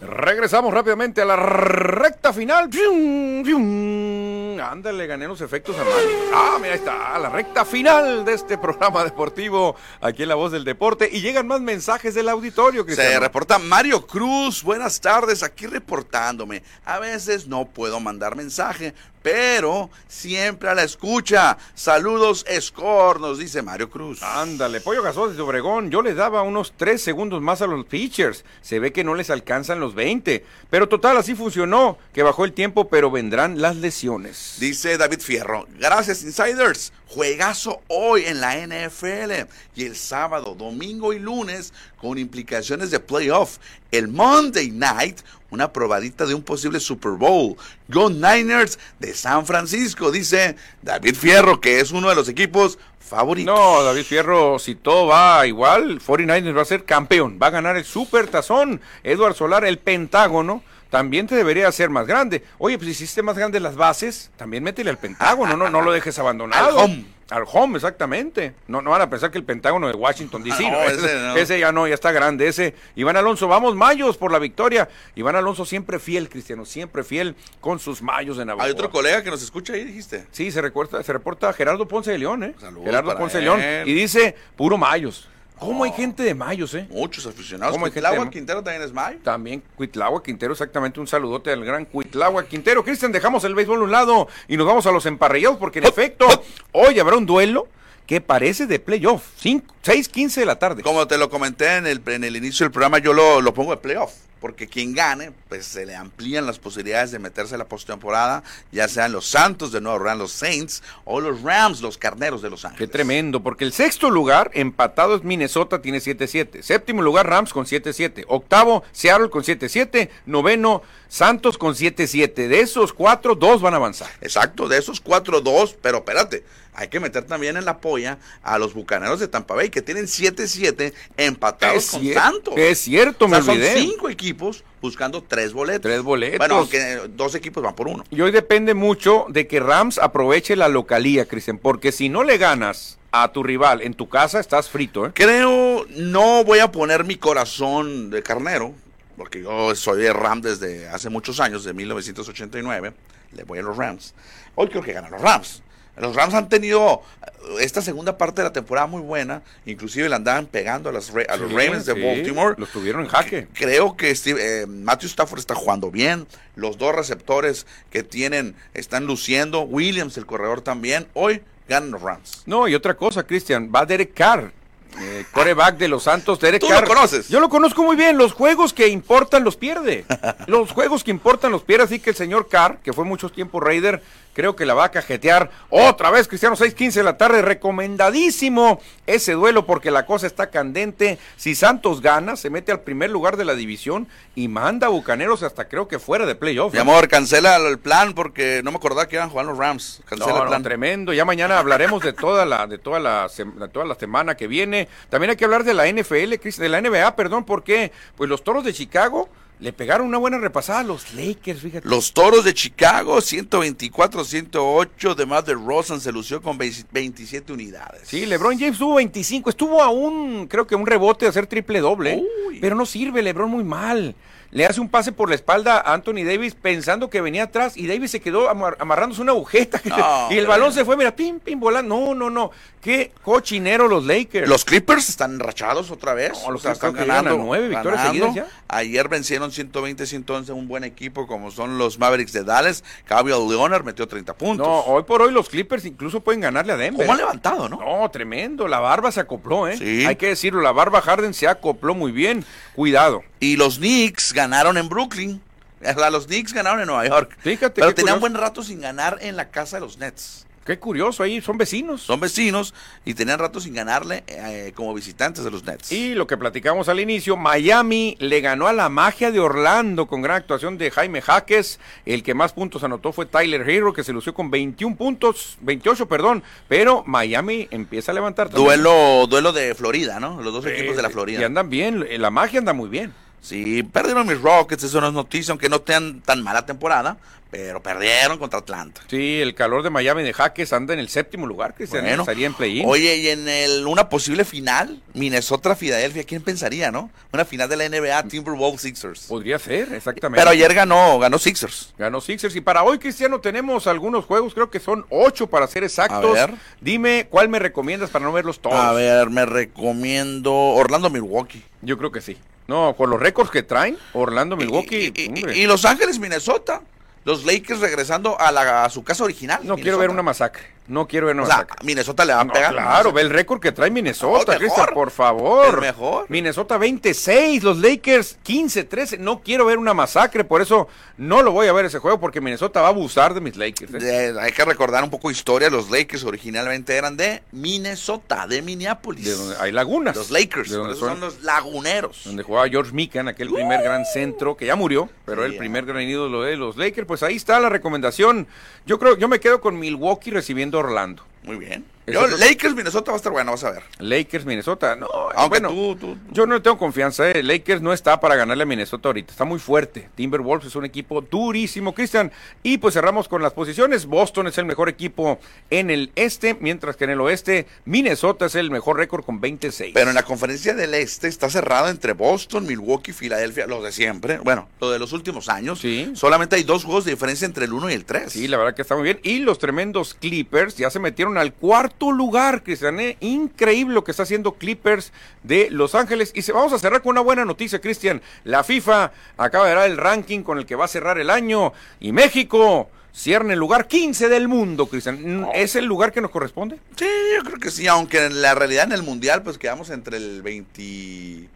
Score. Regresamos rápidamente a la recta final. ¡Fium! Ándale, gané los efectos a Mario. Ah, mira, ahí está, la recta final de este programa deportivo aquí en La Voz del Deporte. Y llegan más mensajes del auditorio, Se Cristiano. reporta Mario Cruz. Buenas tardes, aquí reportándome. A veces no puedo mandar mensaje, pero siempre a la escucha. Saludos, Score, nos dice Mario Cruz. Ándale, Pollo Gasol de Obregón, yo le daba unos tres segundos más a los pitchers. Se ve que no les alcanzan los 20. Pero total, así funcionó, que bajó el tiempo, pero vendrán las lesiones. Dice David Fierro, gracias Insiders, juegazo hoy en la NFL y el sábado, domingo y lunes con implicaciones de playoff. El Monday Night, una probadita de un posible Super Bowl. Go Niners de San Francisco, dice David Fierro, que es uno de los equipos favoritos. No, David Fierro, si todo va igual, 49ers va a ser campeón, va a ganar el super tazón. Edward Solar, el pentágono, también te debería hacer más grande. Oye, pues si hiciste más grandes las bases, también métele al pentágono, no, no lo dejes (laughs) abandonado. Al home. Al home, exactamente. No, no van a pensar que el pentágono de Washington DC, No, no, ese, ese no. ese ya no, ya está grande. Ese, Iván Alonso, vamos mayos por la victoria. Iván Alonso siempre fiel, Cristiano, siempre fiel con sus mayos en Hay otro colega que nos escucha ahí, dijiste. Sí, se recuerda, se reporta Gerardo Ponce de León, ¿eh? Saludos Gerardo Ponce de León. Y dice, puro Mayos. ¿Cómo hay gente de Mayos, eh? Muchos aficionados. ¿Cómo hay gente de- Quintero también es Mayo. También Cuitlagua Quintero, exactamente. Un saludote al gran Cuitlagua Quintero. Cristian, dejamos el béisbol a un lado y nos vamos a los emparrillados porque, en efecto, hoy habrá un duelo que parece de playoff. 6:15 de la tarde. Como te lo comenté en el, en el inicio del programa, yo lo, lo pongo de playoff. Porque quien gane, pues se le amplían las posibilidades de meterse a la postemporada, ya sean los Santos de Nueva Orleans, los Saints, o los Rams, los Carneros de Los Qué Ángeles. tremendo, porque el sexto lugar empatado es Minnesota, tiene 7-7. Séptimo lugar Rams con 7-7. Octavo Seattle con 7-7. Noveno Santos con 7-7. De esos cuatro, dos van a avanzar. Exacto, de esos 4-2, pero espérate, hay que meter también en la polla a los bucaneros de Tampa Bay, que tienen 7-7 empatados Es con cier- Santos. es cierto, O sea, me son olvidé. cinco equipos buscando tres boletos. Tres boletos. Bueno, aunque dos equipos van por uno. Y hoy depende mucho de que Rams aproveche la localía, Cristian, porque si no le ganas a tu rival en tu casa, estás frito, ¿eh? Creo, no voy a poner mi corazón de carnero, porque yo soy de Ram desde hace muchos años, de 1989. Le voy a los Rams. Hoy creo que ganan los Rams. Los Rams han tenido eh, esta segunda parte de la temporada muy buena. Inclusive le andaban pegando a, las a los Sí, Ravens de sí, Baltimore. Los tuvieron en jaque. Creo que Steve- eh, Matthew Stafford está jugando bien. Los dos receptores que tienen están luciendo. Williams, el corredor también. Hoy ganan los Rams. No, y otra cosa, Cristian, va Derek Carr, eh, coreback de los Santos, Derek ¿Tú lo Carr. conoces? Yo lo conozco muy bien, los juegos que importan los pierde. (laughs) los juegos que importan los pierde, así que el señor Carr, que fue mucho tiempo Raider, creo que la va a cajetear otra vez, Cristiano, 6:15 de la tarde, recomendadísimo ese duelo porque la cosa está candente. Si Santos gana, se mete al primer lugar de la división y manda a Bucaneros hasta creo que fuera de playoff. Mi amor, cancela el plan porque no me acordaba que iban a jugar los Rams. Cancela No, el no, plan. tremendo. Ya mañana hablaremos de toda la, de toda la, de toda la semana que viene. También hay que hablar de la NFL, de la NBA, perdón, porque pues los toros de Chicago le pegaron una buena repasada a los Lakers, fíjate. Los toros de Chicago, 124-108. De de Rosen se lució con 20 27 unidades. Sí, LeBron James tuvo 25, estuvo a un, creo que un rebote de hacer triple doble, Uy. pero no sirve, LeBron muy mal. Le hace un pase por la espalda a Anthony Davis pensando que venía atrás y Davis se quedó amar- amarrándose una agujeta No, (laughs) (laughs) y el balón se fue, mira, pim, pim, volando. No, no, no. Qué cochinero los Lakers. Los Clippers están enrachados otra vez. No, los o sea, están ganando. nueve victorias ganando. seguidas Ayer vencieron 120-111 un buen equipo como son los Mavericks de Dallas. Kawhi Leonard metió 30 puntos. No, hoy por hoy los Clippers incluso pueden ganarle a Denver. ¿Cómo han levantado, no? No, tremendo. La barba se acopló, ¿eh? Sí. Hay que decirlo, la barba Harden se acopló muy bien. Cuidado. Y los Knicks ganaron en Brooklyn. Sea, los Knicks ganaron en Nueva York. Fíjate Pero tenían curioso. buen rato sin ganar en la casa de los Nets. Qué curioso ahí, son vecinos. Son vecinos y tenían rato sin ganarle eh, como visitantes de los Nets. Y lo que platicamos al inicio, Miami le ganó a la magia de Orlando con gran actuación de Jaime Jaques. El que más puntos anotó fue Tyler Hero, que se lució con 21 puntos, 28, perdón. Pero Miami empieza a levantar. también. Duelo, duelo de Florida, ¿no? Los dos equipos de la Y Florida. andan bien, la magia anda muy bien. Sí, perdieron mis Rockets, eso no es noticia, aunque no tengan tan mala temporada, pero perdieron contra Atlanta. Sí, el calor de Miami de Jaques anda en el séptimo lugar, Cristian. Bueno, estaría en play-in. Oye, y en el, una posible final, Minnesota-Filadelfia, ¿quién pensaría, no? Una final de la NBA, Timberwolves Sixers. Podría ser, exactamente. Pero ayer ganó, ganó Sixers. Ganó Sixers. Y para hoy, Cristiano, tenemos algunos juegos, creo que son ocho para ser exactos. A ver. Dime, ¿cuál me recomiendas para no verlos todos? A ver, me recomiendo Orlando-Milwaukee. Yo creo que sí. No, con los récords que traen, Orlando, Milwaukee. Y, y- hombre. y Los Ángeles, Minnesota. Los Lakers regresando a, la, a su casa original. no quiero ver una masacre. No quiero ver una O sea. Minnesota le va a No, pegar. claro, ve el récord que trae Minnesota, No, por favor. El mejor. Minnesota 26, los Lakers 15-13. No quiero ver una masacre, por eso no lo voy a ver ese juego, porque Minnesota va a abusar de mis Lakers. ¿eh? De- hay que recordar un poco de historia. Los Lakers originalmente eran de Minnesota, de Minneapolis. De donde hay lagunas. Los Lakers, De donde son son, los laguneros. donde jugaba George Mikan, aquel primer gran centro, que ya murió, pero el primer gran ídolo de los Lakers. Pues ahí está la recomendación. Yo creo, yo me quedo con Milwaukee recibiendo Orlando. Muy bien. Yo, Lakers, Minnesota va a estar bueno, vas a ver. Lakers, Minnesota. No, Aunque bueno, tú, tú- yo no tengo confianza. eh. Lakers no está para ganarle a Minnesota ahorita. Está muy fuerte. Timberwolves es un equipo durísimo, Cristian. Y pues cerramos con las posiciones. Boston es el mejor equipo en el este, mientras que en el oeste Minnesota es el mejor récord con 26. Pero en la conferencia del este está cerrado entre Boston, Milwaukee, Filadelfia, los de siempre. Bueno, lo de los últimos años. Sí. Solamente hay dos juegos de diferencia entre el 1 y el 3. Sí, la verdad que está muy bien. Y los tremendos Clippers ya se metieron al cuarto lugar, Cristian. ¿eh? Increíble lo que está haciendo Clippers de Los Ángeles. Y se, vamos a cerrar con una buena noticia, Cristian. La FIFA acaba de dar el ranking con el que va a cerrar el año. Y México cierra en el lugar 15 del mundo, Cristian. ¿Es el lugar que nos corresponde? Sí, yo creo que sí, aunque en la realidad en el Mundial pues quedamos entre el 20...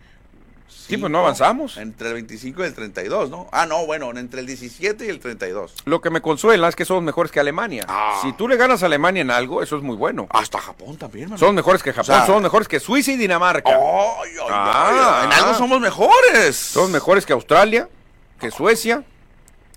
Sí, pues no avanzamos. Entre el 25 y el 32, ¿no? Ah, no, bueno, entre el 17 y el 32. Lo que me consuela es que somos mejores que Alemania. Ah. Si tú le ganas a Alemania en algo, eso es muy bueno. Hasta Japón también, mano. Somos mejores que Japón, O sea- somos mejores que Suiza y Dinamarca. ¡Ay, ay, Ah. En algo somos mejores. Somos mejores que Australia, que Suecia,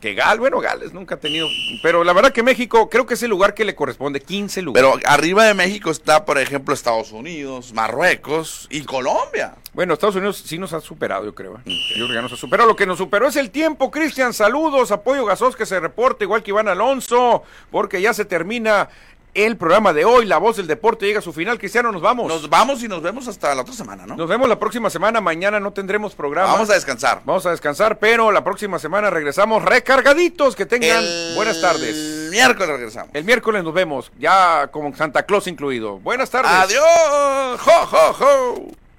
que Gal, bueno, Gales nunca ha tenido, pero la verdad que México creo que es el lugar que le corresponde, 15 lugares. Pero arriba de México está, por ejemplo, Estados Unidos, Marruecos y Colombia. Bueno, Estados Unidos sí nos ha superado, yo creo. ¿eh? Yo creo que ya nos ha superado. Lo que nos superó es el tiempo, Cristian. Saludos, apoyo Gasos que se reporta, igual que Iván Alonso, porque ya se termina el programa de hoy. La voz del deporte llega a su final. Cristiano, nos vamos. Nos vamos y nos vemos hasta la otra semana, ¿no? Nos vemos la próxima semana. Mañana no tendremos programa. Vamos a descansar. Vamos a descansar, pero la próxima semana regresamos recargaditos. Que tengan El buenas tardes. miércoles regresamos. El miércoles nos vemos, ya con Santa Claus incluido. Buenas tardes. Adiós. Jo, jo, jo.